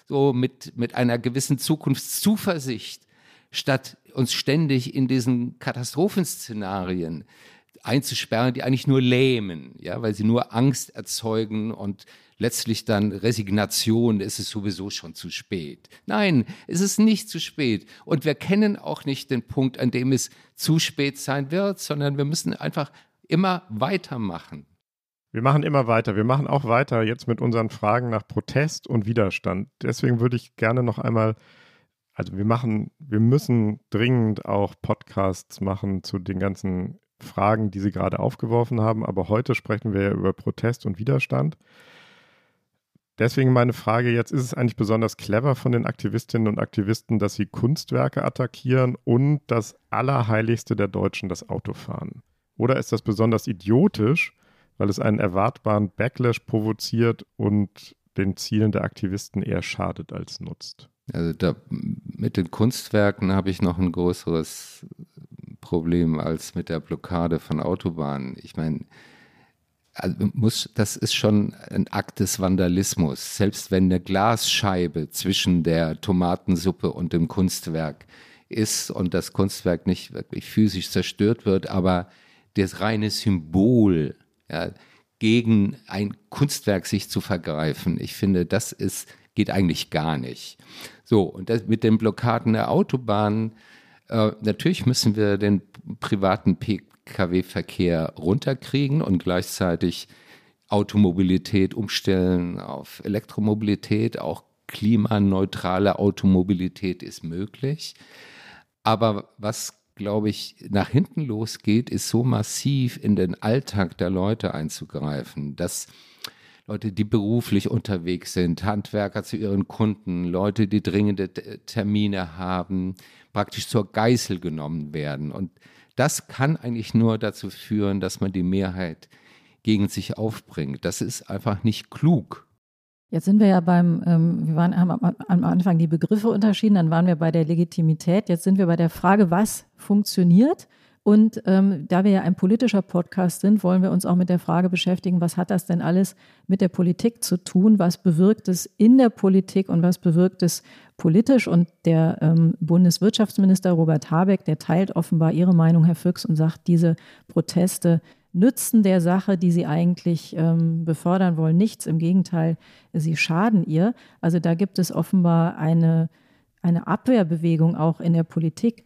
so mit, mit einer gewissen Zukunftszuversicht, statt uns ständig in diesen Katastrophenszenarien einzusperren, die eigentlich nur lähmen, ja, weil sie nur Angst erzeugen und letztlich dann Resignation, es ist sowieso schon zu spät. Nein, es ist nicht zu spät. Und wir kennen auch nicht den Punkt, an dem es zu spät sein wird, sondern wir müssen einfach immer weitermachen. Wir machen immer weiter. Wir machen auch weiter jetzt mit unseren Fragen nach Protest und Widerstand. Deswegen würde ich gerne noch einmal, also wir machen, wir müssen dringend auch Podcasts machen zu den ganzen Fragen, die Sie gerade aufgeworfen haben. Aber heute sprechen wir ja über Protest und Widerstand. Deswegen meine Frage jetzt, ist es eigentlich besonders clever von den Aktivistinnen und Aktivisten, dass sie Kunstwerke attackieren und das Allerheiligste der Deutschen, das Autofahren? Oder ist das besonders idiotisch, weil es einen erwartbaren Backlash provoziert und den Zielen der Aktivisten eher schadet als nutzt? Also da, mit den Kunstwerken habe ich noch ein größeres Problem als mit der Blockade von Autobahnen. Ich meine, also muss, das ist schon ein Akt des Vandalismus. Selbst wenn eine Glasscheibe zwischen der Tomatensuppe und dem Kunstwerk ist und das Kunstwerk nicht wirklich physisch zerstört wird, aber das reine Symbol ja, gegen ein Kunstwerk sich zu vergreifen, ich finde, das ist, geht eigentlich gar nicht. So, und das, mit den Blockaden der Autobahnen, äh, natürlich müssen wir den privaten Pkw-Verkehr runterkriegen und gleichzeitig Automobilität umstellen auf Elektromobilität. Auch klimaneutrale Automobilität ist möglich. Aber was, glaube ich, nach hinten losgeht, ist so massiv in den Alltag der Leute einzugreifen, dass Leute, die beruflich unterwegs sind, Handwerker zu ihren Kunden, Leute, die dringende Termine haben, praktisch zur Geißel genommen werden. Und das kann eigentlich nur dazu führen, dass man die Mehrheit gegen sich aufbringt. Das ist einfach nicht klug. Jetzt sind wir ja beim, ähm, wir waren, haben am Anfang die Begriffe unterschieden, dann waren wir bei der Legitimität, jetzt sind wir bei der Frage, was funktioniert. Und ähm, da wir ja ein politischer Podcast sind, wollen wir uns auch mit der Frage beschäftigen, was hat das denn alles mit der Politik zu tun? Was bewirkt es in der Politik und was bewirkt es politisch? Und der ähm, Bundeswirtschaftsminister Robert Habeck, der teilt offenbar Ihre Meinung, Herr Füchs, und sagt, diese Proteste nützen der Sache, die sie eigentlich ähm, befördern wollen, nichts. Im Gegenteil, sie schaden ihr. Also da gibt es offenbar eine, eine Abwehrbewegung auch in der Politik.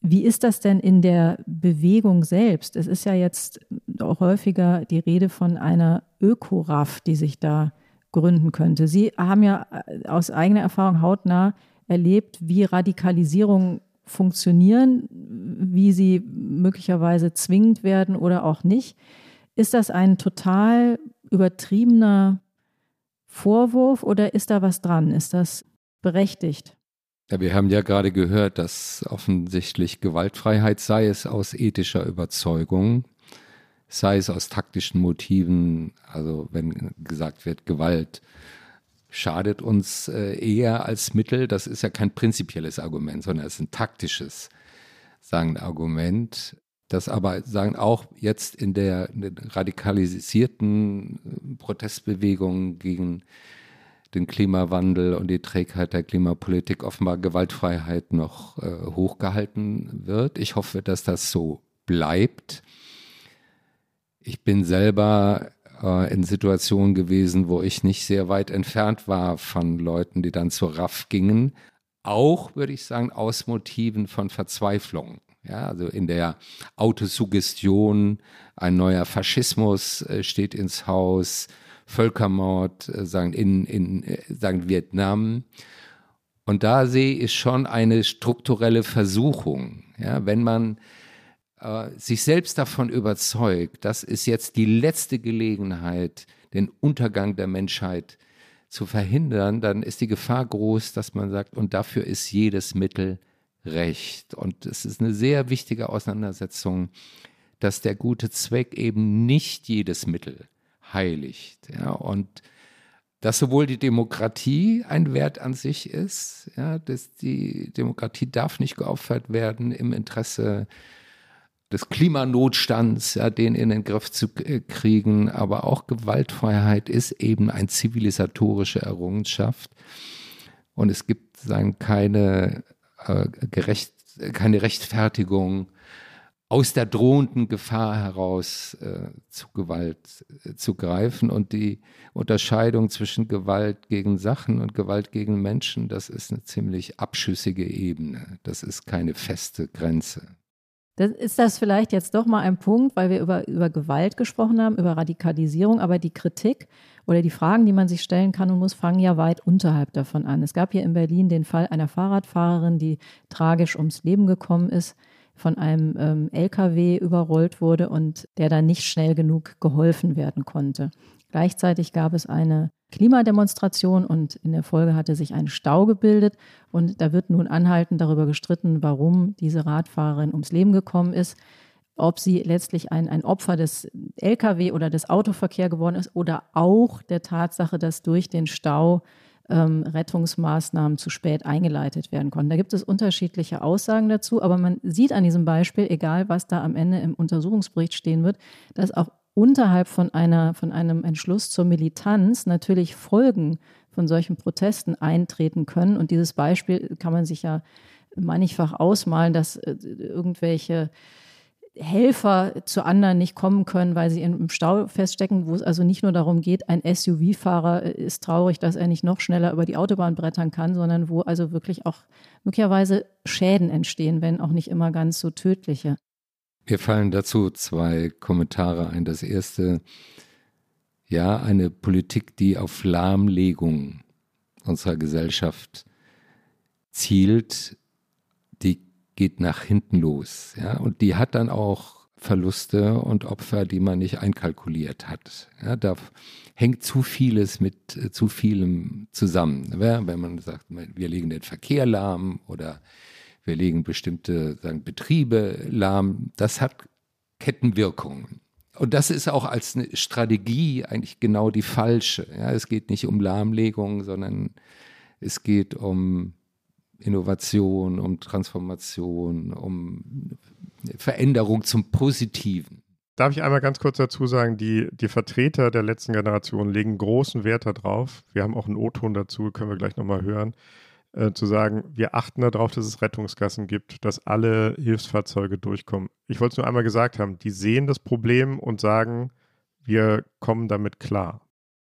Wie ist das denn in der Bewegung selbst? Es ist ja jetzt auch häufiger die Rede von einer Ökoraff, die sich da gründen könnte. Sie haben ja aus eigener Erfahrung hautnah erlebt, wie Radikalisierung funktionieren, wie sie möglicherweise zwingend werden oder auch nicht. Ist das ein total übertriebener Vorwurf oder ist da was dran? Ist das berechtigt. Ja, wir haben ja gerade gehört, dass offensichtlich Gewaltfreiheit sei es aus ethischer Überzeugung, sei es aus taktischen Motiven, also wenn gesagt wird, Gewalt schadet uns äh, eher als Mittel, das ist ja kein prinzipielles Argument, sondern es ist ein taktisches sagen Argument, das aber sagen auch jetzt in der, radikalisierten Protestbewegung gegen den Klimawandel und die Trägheit der Klimapolitik offenbar Gewaltfreiheit noch äh, hochgehalten wird. Ich hoffe, dass das so bleibt. Ich bin selber äh, in Situationen gewesen, wo ich nicht sehr weit entfernt war von Leuten, die dann zur RAF gingen. Auch, würde ich sagen, aus Motiven von Verzweiflung. Ja, also in der Autosuggestion, ein neuer Faschismus äh, steht ins Haus, Völkermord, äh, sagen, in, in äh, sagen Vietnam. Und da sehe ich schon eine strukturelle Versuchung. Ja, wenn man äh, sich selbst davon überzeugt, das ist jetzt die letzte Gelegenheit, den Untergang der Menschheit zu verhindern, dann ist die Gefahr groß, dass man sagt, und dafür ist jedes Mittel recht. Und es ist eine sehr wichtige Auseinandersetzung, dass der gute Zweck eben nicht jedes Mittel heiligt. Ja, und dass sowohl die Demokratie ein Wert an sich ist, ja, dass die Demokratie darf nicht geopfert werden im Interesse des Klimanotstands, ja, den in den Griff zu kriegen, aber auch Gewaltfreiheit ist eben eine zivilisatorische Errungenschaft. Und es gibt sagen, keine, äh, gerecht, keine Rechtfertigung aus der drohenden Gefahr heraus äh, zu Gewalt äh, zu greifen. Und die Unterscheidung zwischen Gewalt gegen Sachen und Gewalt gegen Menschen, das ist eine ziemlich abschüssige Ebene. Das ist keine feste Grenze. Das ist das vielleicht jetzt doch mal ein Punkt, weil wir über, über Gewalt gesprochen haben, über Radikalisierung, aber die Kritik oder die Fragen, die man sich stellen kann und muss, fangen ja weit unterhalb davon an. Es gab hier in Berlin den Fall einer Fahrradfahrerin, die tragisch ums Leben gekommen ist von einem ähm, LKW überrollt wurde und der dann nicht schnell genug geholfen werden konnte. Gleichzeitig gab es eine Klimademonstration und in der Folge hatte sich ein Stau gebildet und da wird nun anhaltend darüber gestritten, warum diese Radfahrerin ums Leben gekommen ist, ob sie letztlich ein, ein Opfer des Lkw oder des Autoverkehrs geworden ist oder auch der Tatsache, dass durch den Stau ähm, Rettungsmaßnahmen zu spät eingeleitet werden konnten. Da gibt es unterschiedliche Aussagen dazu, aber man sieht an diesem Beispiel, egal was da am Ende im Untersuchungsbericht stehen wird, dass auch unterhalb von, einer, von einem Entschluss zur Militanz natürlich Folgen von solchen Protesten eintreten können. Und dieses Beispiel kann man sich ja mannigfach ausmalen, dass äh, irgendwelche Helfer zu anderen nicht kommen können, weil sie im Stau feststecken, wo es also nicht nur darum geht, ein SUV-Fahrer ist traurig, dass er nicht noch schneller über die Autobahn brettern kann, sondern wo also wirklich auch möglicherweise Schäden entstehen, wenn auch nicht immer ganz so tödliche. Mir fallen dazu zwei Kommentare ein. Das erste, ja, eine Politik, die auf Lahmlegung unserer Gesellschaft zielt, geht nach hinten los. Ja? Und die hat dann auch Verluste und Opfer, die man nicht einkalkuliert hat. Ja, da hängt zu vieles mit äh, zu vielem zusammen. Ja, wenn man sagt, wir legen den Verkehr lahm oder wir legen bestimmte sagen, Betriebe lahm, das hat Kettenwirkungen. Und das ist auch als eine Strategie eigentlich genau die falsche. Ja, es geht nicht um Lahmlegung, sondern es geht um Innovation, um Transformation, um Veränderung zum Positiven. Darf ich einmal ganz kurz dazu sagen, die, die Vertreter der letzten Generation legen großen Wert darauf. Wir haben auch einen O-Ton dazu, können wir gleich nochmal hören, äh, zu sagen, wir achten darauf, dass es Rettungsgassen gibt, dass alle Hilfsfahrzeuge durchkommen. Ich wollte es nur einmal gesagt haben, die sehen das Problem und sagen, wir kommen damit klar.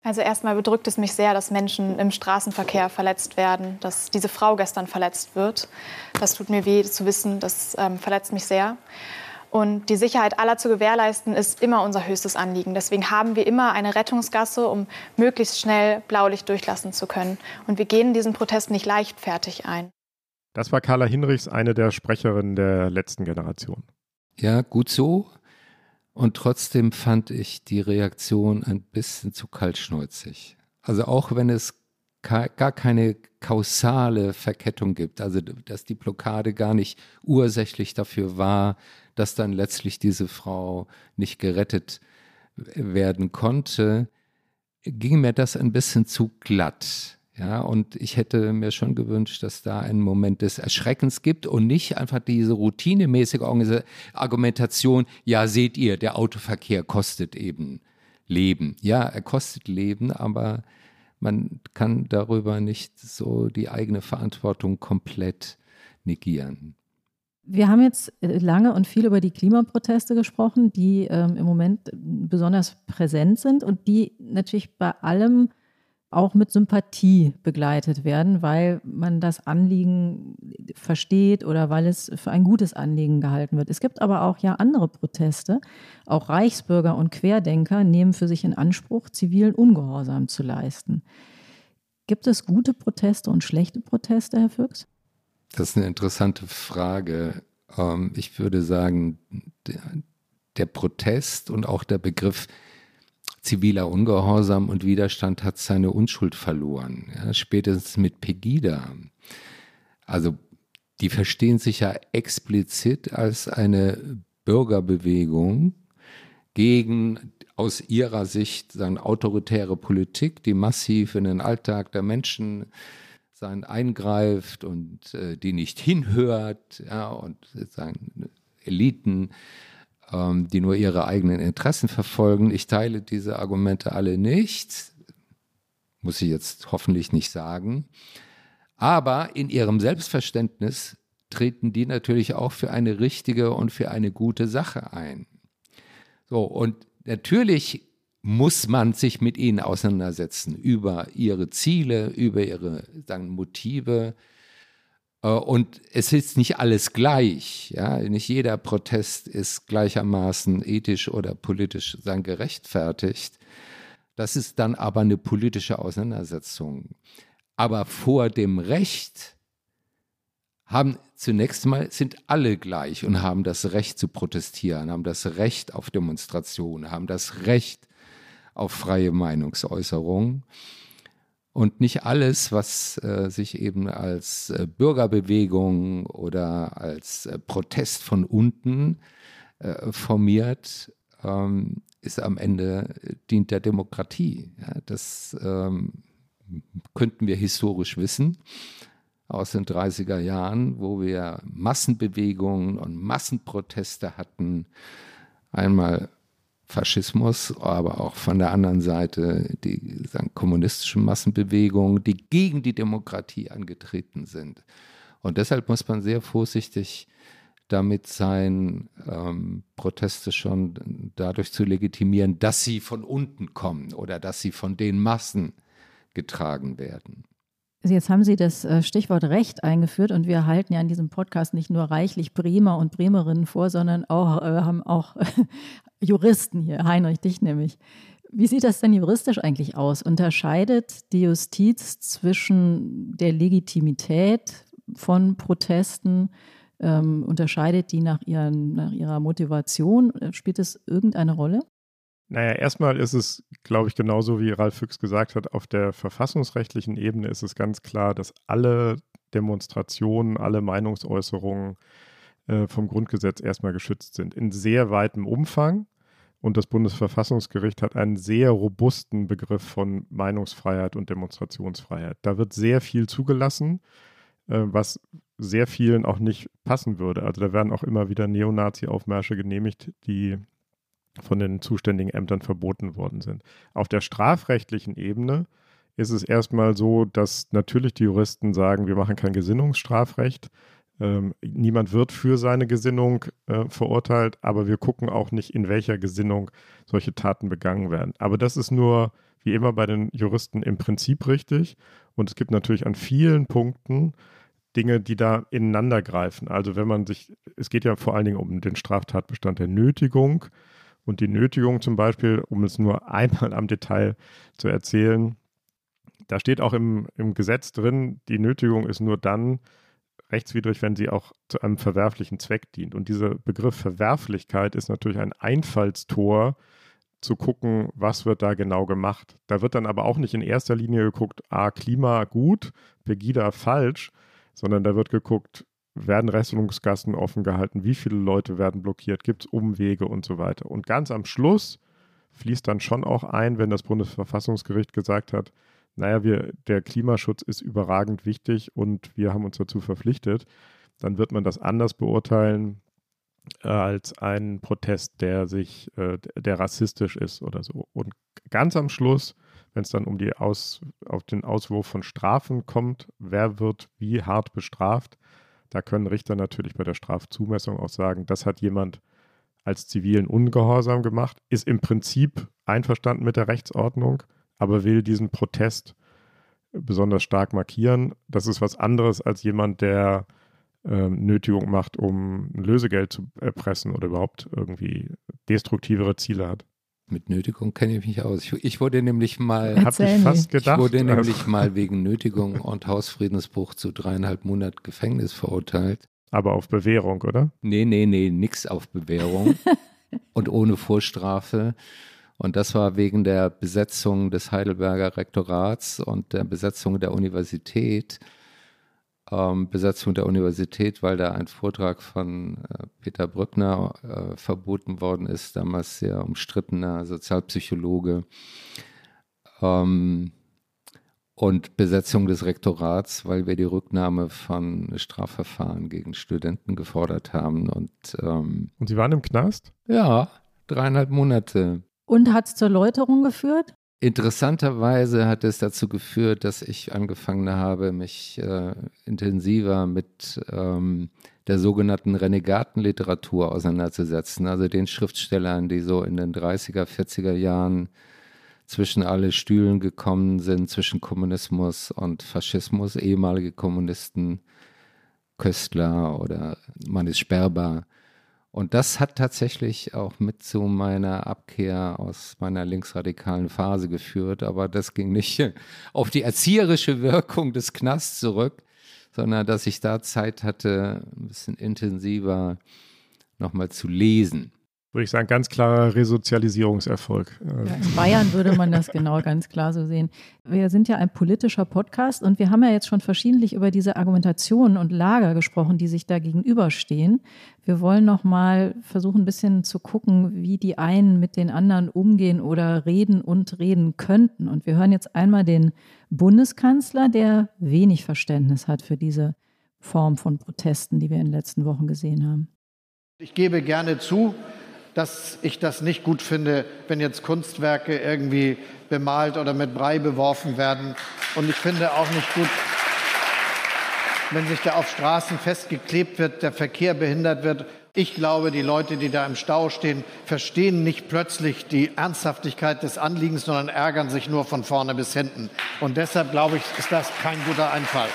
Also erstmal bedrückt es mich sehr, dass Menschen im Straßenverkehr verletzt werden, dass diese Frau gestern verletzt wird. Das tut mir weh zu wissen, das ähm, verletzt mich sehr. Und die Sicherheit aller zu gewährleisten, ist immer unser höchstes Anliegen. Deswegen haben wir immer eine Rettungsgasse, um möglichst schnell Blaulicht durchlassen zu können. Und wir gehen diesen Protest nicht leichtfertig ein. Das war Carla Hinrichs, eine der Sprecherinnen der letzten Generation. Ja, gut so. Und trotzdem fand ich die Reaktion ein bisschen zu kaltschnäuzig. Also auch wenn es gar keine kausale Verkettung gibt, also dass die Blockade gar nicht ursächlich dafür war, dass dann letztlich diese Frau nicht gerettet werden konnte, ging mir das ein bisschen zu glatt. Ja, und ich hätte mir schon gewünscht, dass da ein Moment des Erschreckens gibt und nicht einfach diese routinemäßige Argumentation, ja, seht ihr, der Autoverkehr kostet eben Leben. Ja, er kostet Leben, aber man kann darüber nicht so die eigene Verantwortung komplett negieren. Wir haben jetzt äh, lange und viel über die Klimaproteste gesprochen, die ähm, im Moment besonders präsent sind und die natürlich bei allem auch mit Sympathie begleitet werden, weil man das Anliegen versteht oder weil es für ein gutes Anliegen gehalten wird. Es gibt aber auch ja andere Proteste. Auch Reichsbürger und Querdenker nehmen für sich in Anspruch, zivilen Ungehorsam zu leisten. Gibt es gute Proteste und schlechte Proteste, Herr Füchs? Das ist eine interessante Frage. Ähm, ich würde sagen, der Protest und auch der Begriff ziviler Ungehorsam und Widerstand hat seine Unschuld verloren. Spätestens mit Pegida. Also die verstehen sich ja explizit als eine Bürgerbewegung gegen aus ihrer Sicht sagen, autoritäre Politik, die massiv in den Alltag der Menschen sein, eingreift und äh, die nicht hinhört, ja, und sozusagen Eliten ähm, die nur ihre eigenen Interessen verfolgen. Ich teile diese Argumente alle nicht, muss ich jetzt hoffentlich nicht sagen. Aber in ihrem Selbstverständnis treten die natürlich auch für eine richtige und für eine gute Sache ein. So, und natürlich muss man sich mit ihnen auseinandersetzen über ihre Ziele, über ihre sagen, Motive, äh, und es ist nicht alles gleich. Ja? Nicht jeder Protest ist gleichermaßen ethisch oder politisch sagen, gerechtfertigt. Das ist dann aber eine politische Auseinandersetzung. Aber vor dem Recht haben zunächst mal sind alle gleich und haben das Recht zu protestieren, haben das Recht auf Demonstrationen, haben das Recht auf freie Meinungsäußerung. Und nicht alles, was äh, sich eben als äh, Bürgerbewegung oder als äh, Protest von unten äh, formiert, ähm, ist am Ende äh, dient der Demokratie. Ja, das ähm, könnten wir historisch wissen aus den 30er Jahren, wo wir Massenbewegungen und Massenproteste hatten. Einmal Faschismus, aber auch von der anderen Seite die kommunistischen Massenbewegungen, die gegen die Demokratie angetreten sind. Und deshalb muss man sehr vorsichtig damit sein, ähm, Proteste schon dadurch zu legitimieren, dass sie von unten kommen oder dass sie von den Massen getragen werden. Jetzt haben Sie das äh, Stichwort Recht eingeführt und wir halten ja in diesem Podcast nicht nur reichlich Bremer und Bremerinnen vor, sondern auch, äh, haben auch Juristen hier, Heinrich, dich nämlich. Wie sieht das denn juristisch eigentlich aus? Unterscheidet die Justiz zwischen der Legitimität von Protesten, ähm, unterscheidet die nach, ihren, nach ihrer Motivation? Spielt es irgendeine Rolle? Naja, erstmal ist es, glaube ich, genauso wie Ralf Füchs gesagt hat, auf der verfassungsrechtlichen Ebene ist es ganz klar, dass alle Demonstrationen, alle Meinungsäußerungen äh, vom Grundgesetz erstmal geschützt sind. In sehr weitem Umfang. Und das Bundesverfassungsgericht hat einen sehr robusten Begriff von Meinungsfreiheit und Demonstrationsfreiheit. Da wird sehr viel zugelassen, äh, was sehr vielen auch nicht passen würde. Also da werden auch immer wieder Neonazi-Aufmärsche genehmigt, die von den zuständigen Ämtern verboten worden sind. Auf der strafrechtlichen Ebene ist es erstmal so, dass natürlich die Juristen sagen, wir machen kein Gesinnungsstrafrecht, ähm, niemand wird für seine Gesinnung äh, verurteilt, aber wir gucken auch nicht, in welcher Gesinnung solche Taten begangen werden. Aber das ist nur, wie immer bei den Juristen, im Prinzip richtig. Und es gibt natürlich an vielen Punkten Dinge, die da ineinander greifen. Also wenn man sich, es geht ja vor allen Dingen um den Straftatbestand der Nötigung. Und die Nötigung zum Beispiel, um es nur einmal am Detail zu erzählen, da steht auch im, im Gesetz drin, die Nötigung ist nur dann, rechtswidrig, wenn sie auch zu einem verwerflichen Zweck dient. Und dieser Begriff Verwerflichkeit ist natürlich ein Einfallstor zu gucken, was wird da genau gemacht. Da wird dann aber auch nicht in erster Linie geguckt, A, Klima gut, Pegida falsch, sondern da wird geguckt, werden Rettungsgassen offen gehalten, wie viele Leute werden blockiert, gibt es Umwege und so weiter. Und ganz am Schluss fließt dann schon auch ein, wenn das Bundesverfassungsgericht gesagt hat, naja, wir, der Klimaschutz ist überragend wichtig und wir haben uns dazu verpflichtet, dann wird man das anders beurteilen äh, als ein Protest, der sich, äh, der rassistisch ist oder so. Und ganz am Schluss, wenn es dann um die Aus, auf den Auswurf von Strafen kommt, wer wird wie hart bestraft, da können Richter natürlich bei der Strafzumessung auch sagen, das hat jemand als zivilen Ungehorsam gemacht, ist im Prinzip einverstanden mit der Rechtsordnung, aber will diesen Protest besonders stark markieren. Das ist was anderes als jemand, der ähm, Nötigung macht, um ein Lösegeld zu erpressen oder überhaupt irgendwie destruktivere Ziele hat. Mit Nötigung kenne ich mich aus. Ich, ich wurde nämlich mal, Hab ich fast gedacht. ich wurde nämlich mal wegen Nötigung und Hausfriedensbruch zu dreieinhalb Monaten Gefängnis verurteilt. Aber auf Bewährung, oder? Nee, nee, nee, nix auf Bewährung und ohne Vorstrafe. Und das war wegen der Besetzung des Heidelberger Rektorats und der Besetzung der Universität ähm, Besetzung der Universität, weil da ein Vortrag von äh, Peter Brückner äh, verboten worden ist, damals sehr umstrittener Sozialpsychologe. Ähm, und Besetzung des Rektorats, weil wir die Rücknahme von Strafverfahren gegen Studenten gefordert haben. Und, ähm, und Sie waren im Knast? Ja, dreieinhalb Monate. Und hat es zur Läuterung geführt? Interessanterweise hat es dazu geführt, dass ich angefangen habe, mich äh, intensiver mit ähm, der sogenannten Renegatenliteratur auseinanderzusetzen, also den Schriftstellern, die so in den 30er, 40er Jahren zwischen alle Stühlen gekommen sind, zwischen Kommunismus und Faschismus, ehemalige Kommunisten, Köstler oder Manis Sperber und das hat tatsächlich auch mit zu meiner Abkehr aus meiner linksradikalen Phase geführt. Aber das ging nicht auf die erzieherische Wirkung des Knasts zurück, sondern dass ich da Zeit hatte, ein bisschen intensiver nochmal zu lesen würde ich sagen, ganz klarer Resozialisierungserfolg. Ja, in Bayern würde man das genau ganz klar so sehen. Wir sind ja ein politischer Podcast und wir haben ja jetzt schon verschiedentlich über diese Argumentationen und Lager gesprochen, die sich da gegenüberstehen. Wir wollen noch mal versuchen, ein bisschen zu gucken, wie die einen mit den anderen umgehen oder reden und reden könnten. Und wir hören jetzt einmal den Bundeskanzler, der wenig Verständnis hat für diese Form von Protesten, die wir in den letzten Wochen gesehen haben. Ich gebe gerne zu, dass ich das nicht gut finde, wenn jetzt Kunstwerke irgendwie bemalt oder mit Brei beworfen werden. Und ich finde auch nicht gut, wenn sich da auf Straßen festgeklebt wird, der Verkehr behindert wird. Ich glaube, die Leute, die da im Stau stehen, verstehen nicht plötzlich die Ernsthaftigkeit des Anliegens, sondern ärgern sich nur von vorne bis hinten. Und deshalb glaube ich, ist das kein guter Einfall.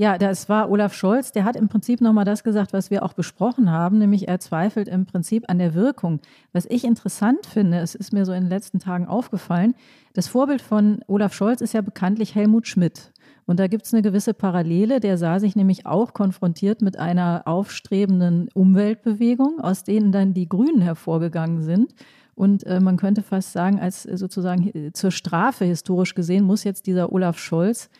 Ja, das war Olaf Scholz, der hat im Prinzip nochmal das gesagt, was wir auch besprochen haben, nämlich er zweifelt im Prinzip an der Wirkung. Was ich interessant finde, es ist mir so in den letzten Tagen aufgefallen, das Vorbild von Olaf Scholz ist ja bekanntlich Helmut Schmidt. Und da gibt es eine gewisse Parallele, der sah sich nämlich auch konfrontiert mit einer aufstrebenden Umweltbewegung, aus denen dann die Grünen hervorgegangen sind. Und äh, man könnte fast sagen, als sozusagen zur Strafe historisch gesehen, muss jetzt dieser Olaf Scholz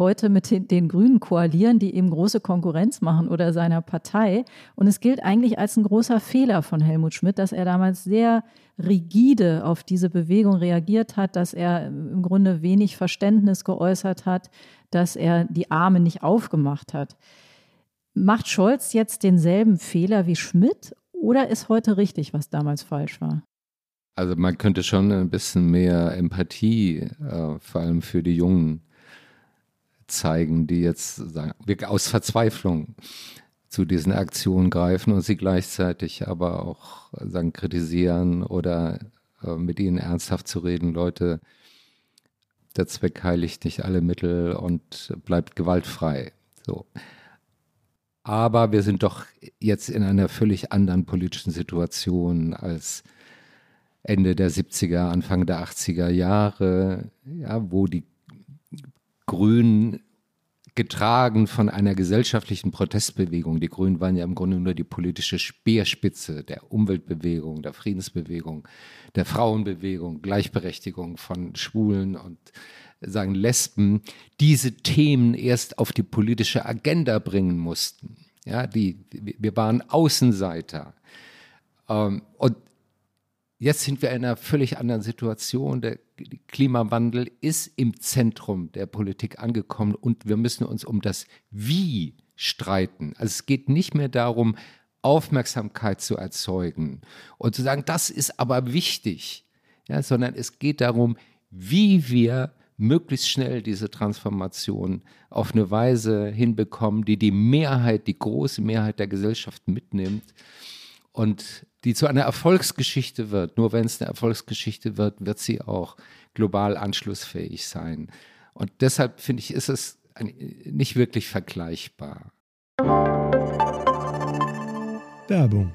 heute mit den, Grünen koalieren, die ihm große Konkurrenz machen oder seiner Partei. Und es gilt eigentlich als ein großer Fehler von Helmut Schmidt, dass er damals sehr rigide auf diese Bewegung reagiert hat, dass er im Grunde wenig Verständnis geäußert hat, dass er die Arme nicht aufgemacht hat. Macht Scholz jetzt denselben Fehler wie Schmidt oder ist heute richtig, was damals falsch war? Also man könnte schon ein bisschen mehr Empathie, äh, vor allem für die Jungen, zeigen, die jetzt sagen, aus Verzweiflung zu diesen Aktionen greifen und sie gleichzeitig aber auch sagen, kritisieren oder äh, mit ihnen ernsthaft zu reden, Leute, der Zweck heiligt nicht alle Mittel und bleibt gewaltfrei. So. Aber wir sind doch jetzt in einer völlig anderen politischen Situation als Ende der 70er, Anfang der 80er Jahre, ja, wo die Grünen getragen von einer gesellschaftlichen Protestbewegung. Die Grünen waren ja im Grunde nur die politische Speerspitze der Umweltbewegung, der Friedensbewegung, der Frauenbewegung, Gleichberechtigung von Schwulen und sagen Lesben, diese Themen erst auf die politische Agenda bringen mussten. Ja, die, wir waren Außenseiter. Ähm, und jetzt sind wir in einer völlig anderen Situation. Der Klimawandel ist im Zentrum der Politik angekommen und wir müssen uns um das Wie streiten. Also es geht nicht mehr darum, Aufmerksamkeit zu erzeugen und zu sagen, das ist aber wichtig, ja, sondern es geht darum, wie wir möglichst schnell diese Transformation auf eine Weise hinbekommen, die die Mehrheit, die große Mehrheit der Gesellschaft mitnimmt und die zu einer Erfolgsgeschichte wird. Nur wenn es eine Erfolgsgeschichte wird, wird sie auch global anschlussfähig sein. Und deshalb finde ich, ist es nicht wirklich vergleichbar. Werbung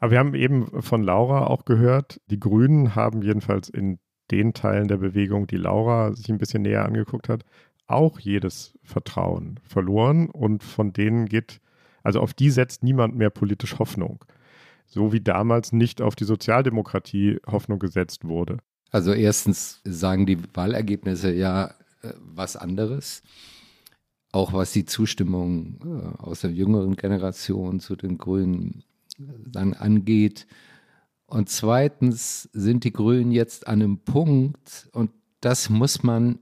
Aber wir haben eben von Laura auch gehört, die Grünen haben jedenfalls in den Teilen der Bewegung, die Laura sich ein bisschen näher angeguckt hat, auch jedes Vertrauen verloren und von denen geht, also auf die setzt niemand mehr politisch Hoffnung. So wie damals nicht auf die Sozialdemokratie Hoffnung gesetzt wurde. Also erstens sagen die Wahlergebnisse ja äh, was anderes auch was die Zustimmung äh, aus der jüngeren Generation zu den Grünen dann angeht. Und zweitens sind die Grünen jetzt an einem Punkt, und das muss man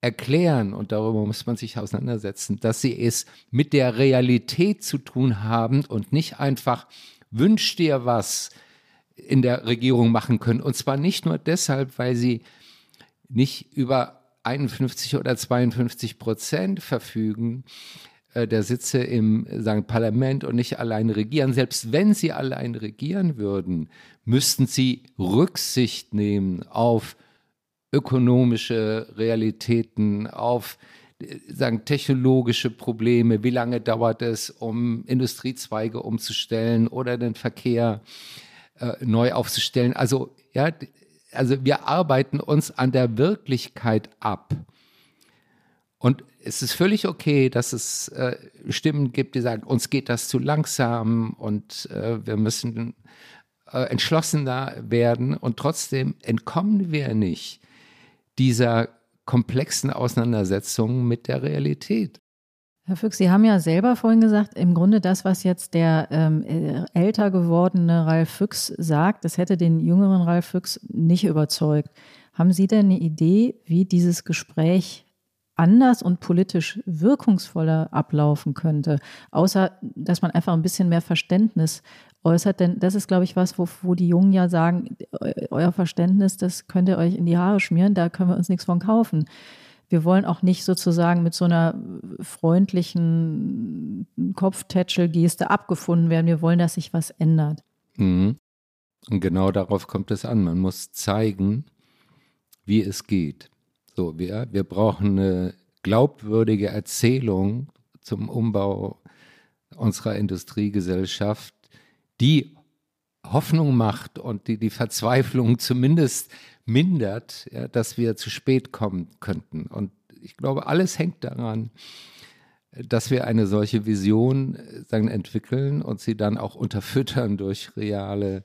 erklären und darüber muss man sich auseinandersetzen, dass sie es mit der Realität zu tun haben und nicht einfach wünsch dir was in der Regierung machen können. Und zwar nicht nur deshalb, weil sie nicht über 51 oder 52 Prozent verfügen äh, der Sitze im sagen, Parlament und nicht allein regieren. Selbst wenn sie allein regieren würden, müssten sie Rücksicht nehmen auf ökonomische Realitäten, auf äh, sagen, technologische Probleme, wie lange dauert es, um Industriezweige umzustellen oder den Verkehr äh, neu aufzustellen. Also ja, also wir arbeiten uns an der Wirklichkeit ab. Und es ist völlig okay, dass es äh, Stimmen gibt, die sagen, uns geht das zu langsam und äh, wir müssen äh, entschlossener werden. Und trotzdem entkommen wir nicht dieser komplexen Auseinandersetzung mit der Realität. Herr Füchs, Sie haben ja selber vorhin gesagt, im Grunde das, was jetzt der ähm, äh, älter gewordene Ralf Füchs sagt, das hätte den jüngeren Ralf Füchs nicht überzeugt. Haben Sie denn eine Idee, wie dieses Gespräch anders und politisch wirkungsvoller ablaufen könnte, außer dass man einfach ein bisschen mehr Verständnis äußert? Denn das ist, glaube ich, was, wo, wo die Jungen ja sagen, euer Verständnis, das könnt ihr euch in die Haare schmieren, da können wir uns nichts von kaufen wir wollen auch nicht sozusagen mit so einer freundlichen Kopftätschelgeste abgefunden werden. Wir wollen, dass sich was ändert. Mhm. Und genau darauf kommt es an. Man muss zeigen, wie es geht. So, wir, wir brauchen eine glaubwürdige Erzählung zum Umbau unserer Industriegesellschaft, die Hoffnung macht und die die Verzweiflung zumindest mindert, ja, dass wir zu spät kommen könnten. Und ich glaube, alles hängt daran, dass wir eine solche Vision äh, sagen, entwickeln und sie dann auch unterfüttern durch reale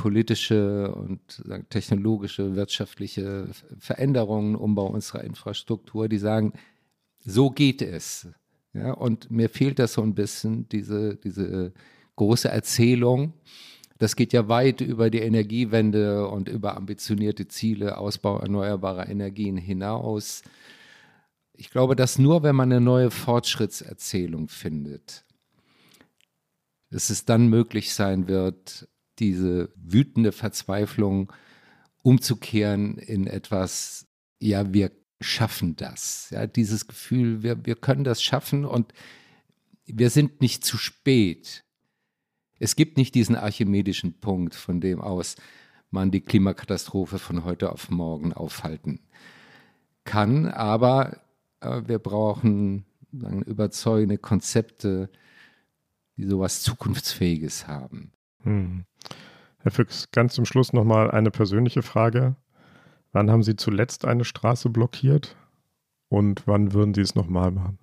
politische und technologische, wirtschaftliche Veränderungen, Umbau unserer Infrastruktur, die sagen, so geht es. Ja, und mir fehlt das so ein bisschen, diese, diese große Erzählung, das geht ja weit über die Energiewende und über ambitionierte Ziele, Ausbau erneuerbarer Energien hinaus. Ich glaube, dass nur wenn man eine neue Fortschrittserzählung findet, dass es dann möglich sein wird, diese wütende Verzweiflung umzukehren in etwas, ja, wir schaffen das. Ja, dieses Gefühl, wir, wir können das schaffen und wir sind nicht zu spät. Es gibt nicht diesen archimedischen Punkt, von dem aus man die Klimakatastrophe von heute auf morgen aufhalten kann, aber äh, wir brauchen sagen, überzeugende Konzepte, die sowas Zukunftsfähiges haben. Hm. Herr Füchs, ganz zum Schluss nochmal eine persönliche Frage. Wann haben Sie zuletzt eine Straße blockiert und wann würden Sie es nochmal machen?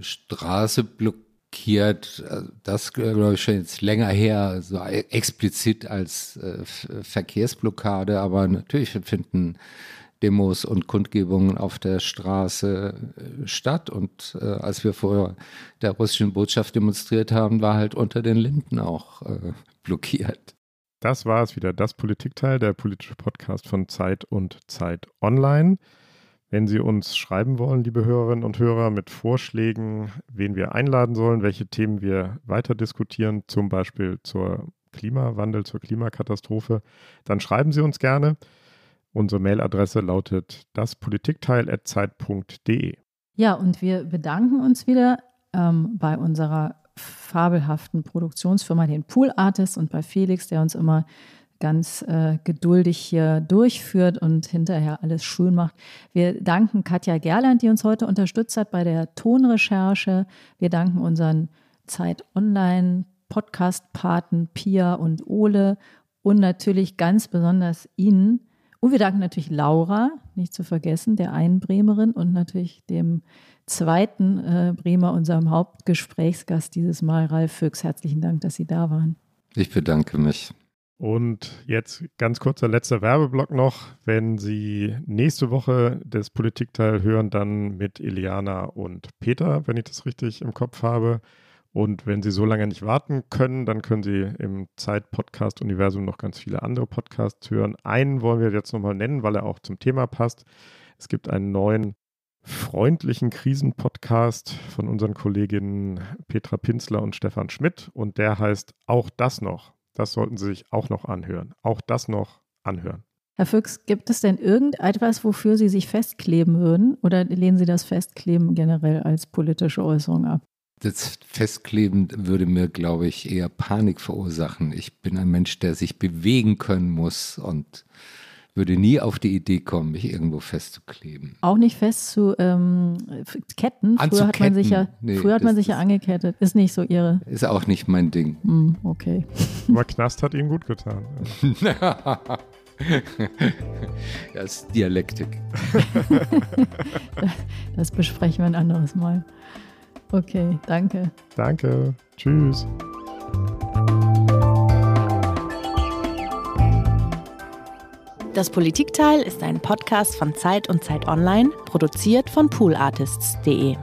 Straße blockiert, äh, das glaube ich schon jetzt länger her, so explizit als äh, Verkehrsblockade, aber natürlich finden Demos und Kundgebungen auf der Straße äh, statt. Und äh, als wir vor der russischen Botschaft demonstriert haben, war halt unter den Linden auch äh, blockiert. Das war es wieder, das Politikteil, der politische Podcast von Zeit und Zeit Online. Wenn Sie uns schreiben wollen, liebe Hörerinnen und Hörer, mit Vorschlägen, wen wir einladen sollen, welche Themen wir weiter diskutieren, zum Beispiel zur Klimawandel, zur Klimakatastrophe, dann schreiben Sie uns gerne. Unsere Mailadresse lautet daspolitikteil.zeit.de. Ja, und wir bedanken uns wieder ähm, bei unserer fabelhaften Produktionsfirma, den Pool Artists und bei Felix, der uns immer ganz äh, geduldig hier durchführt und hinterher alles schön macht. Wir danken Katja Gerland, die uns heute unterstützt hat bei der Tonrecherche. Wir danken unseren Zeit Online Podcast-Paten Pia und Ole und natürlich ganz besonders Ihnen. Und wir danken natürlich Laura, nicht zu vergessen, der einen Bremerin und natürlich dem zweiten äh, Bremer, unserem Hauptgesprächsgast dieses Mal, Ralf Füchs. Herzlichen Dank, dass Sie da waren. Ich bedanke mich. Und jetzt ganz kurzer letzter Werbeblock noch. Wenn Sie nächste Woche das Politikteil hören, dann mit Iliana und Peter, wenn ich das richtig im Kopf habe. Und wenn Sie so lange nicht warten können, dann können Sie im Zeit-Podcast-Universum noch ganz viele andere Podcasts hören. Einen wollen wir jetzt nochmal nennen, weil er auch zum Thema passt. Es gibt einen neuen freundlichen Krisenpodcast von unseren Kolleginnen Petra Pinzler und Stefan Schmidt und der heißt Auch das noch. Das sollten Sie sich auch noch anhören. Auch das noch anhören. Herr Füchs, gibt es denn irgendetwas, wofür Sie sich festkleben würden oder lehnen Sie das Festkleben generell als politische Äußerung ab? Das Festkleben würde mir, glaube ich, eher Panik verursachen. Ich bin ein Mensch, der sich bewegen können muss und würde nie auf die Idee kommen, mich irgendwo festzukleben. Auch nicht fest zu ähm, Ketten. Früher hat man sich ja, nee, früher hat man sich ja angekettet. Ist nicht so ihre. Ist auch nicht mein Ding. Hm, okay. Aber Knast hat ihnen gut getan. das ist Dialektik. das besprechen wir ein anderes Mal. Okay, danke. Danke. Tschüss. Das Politikteil ist ein Podcast von Zeit und Zeit Online, produziert von poolartists.de.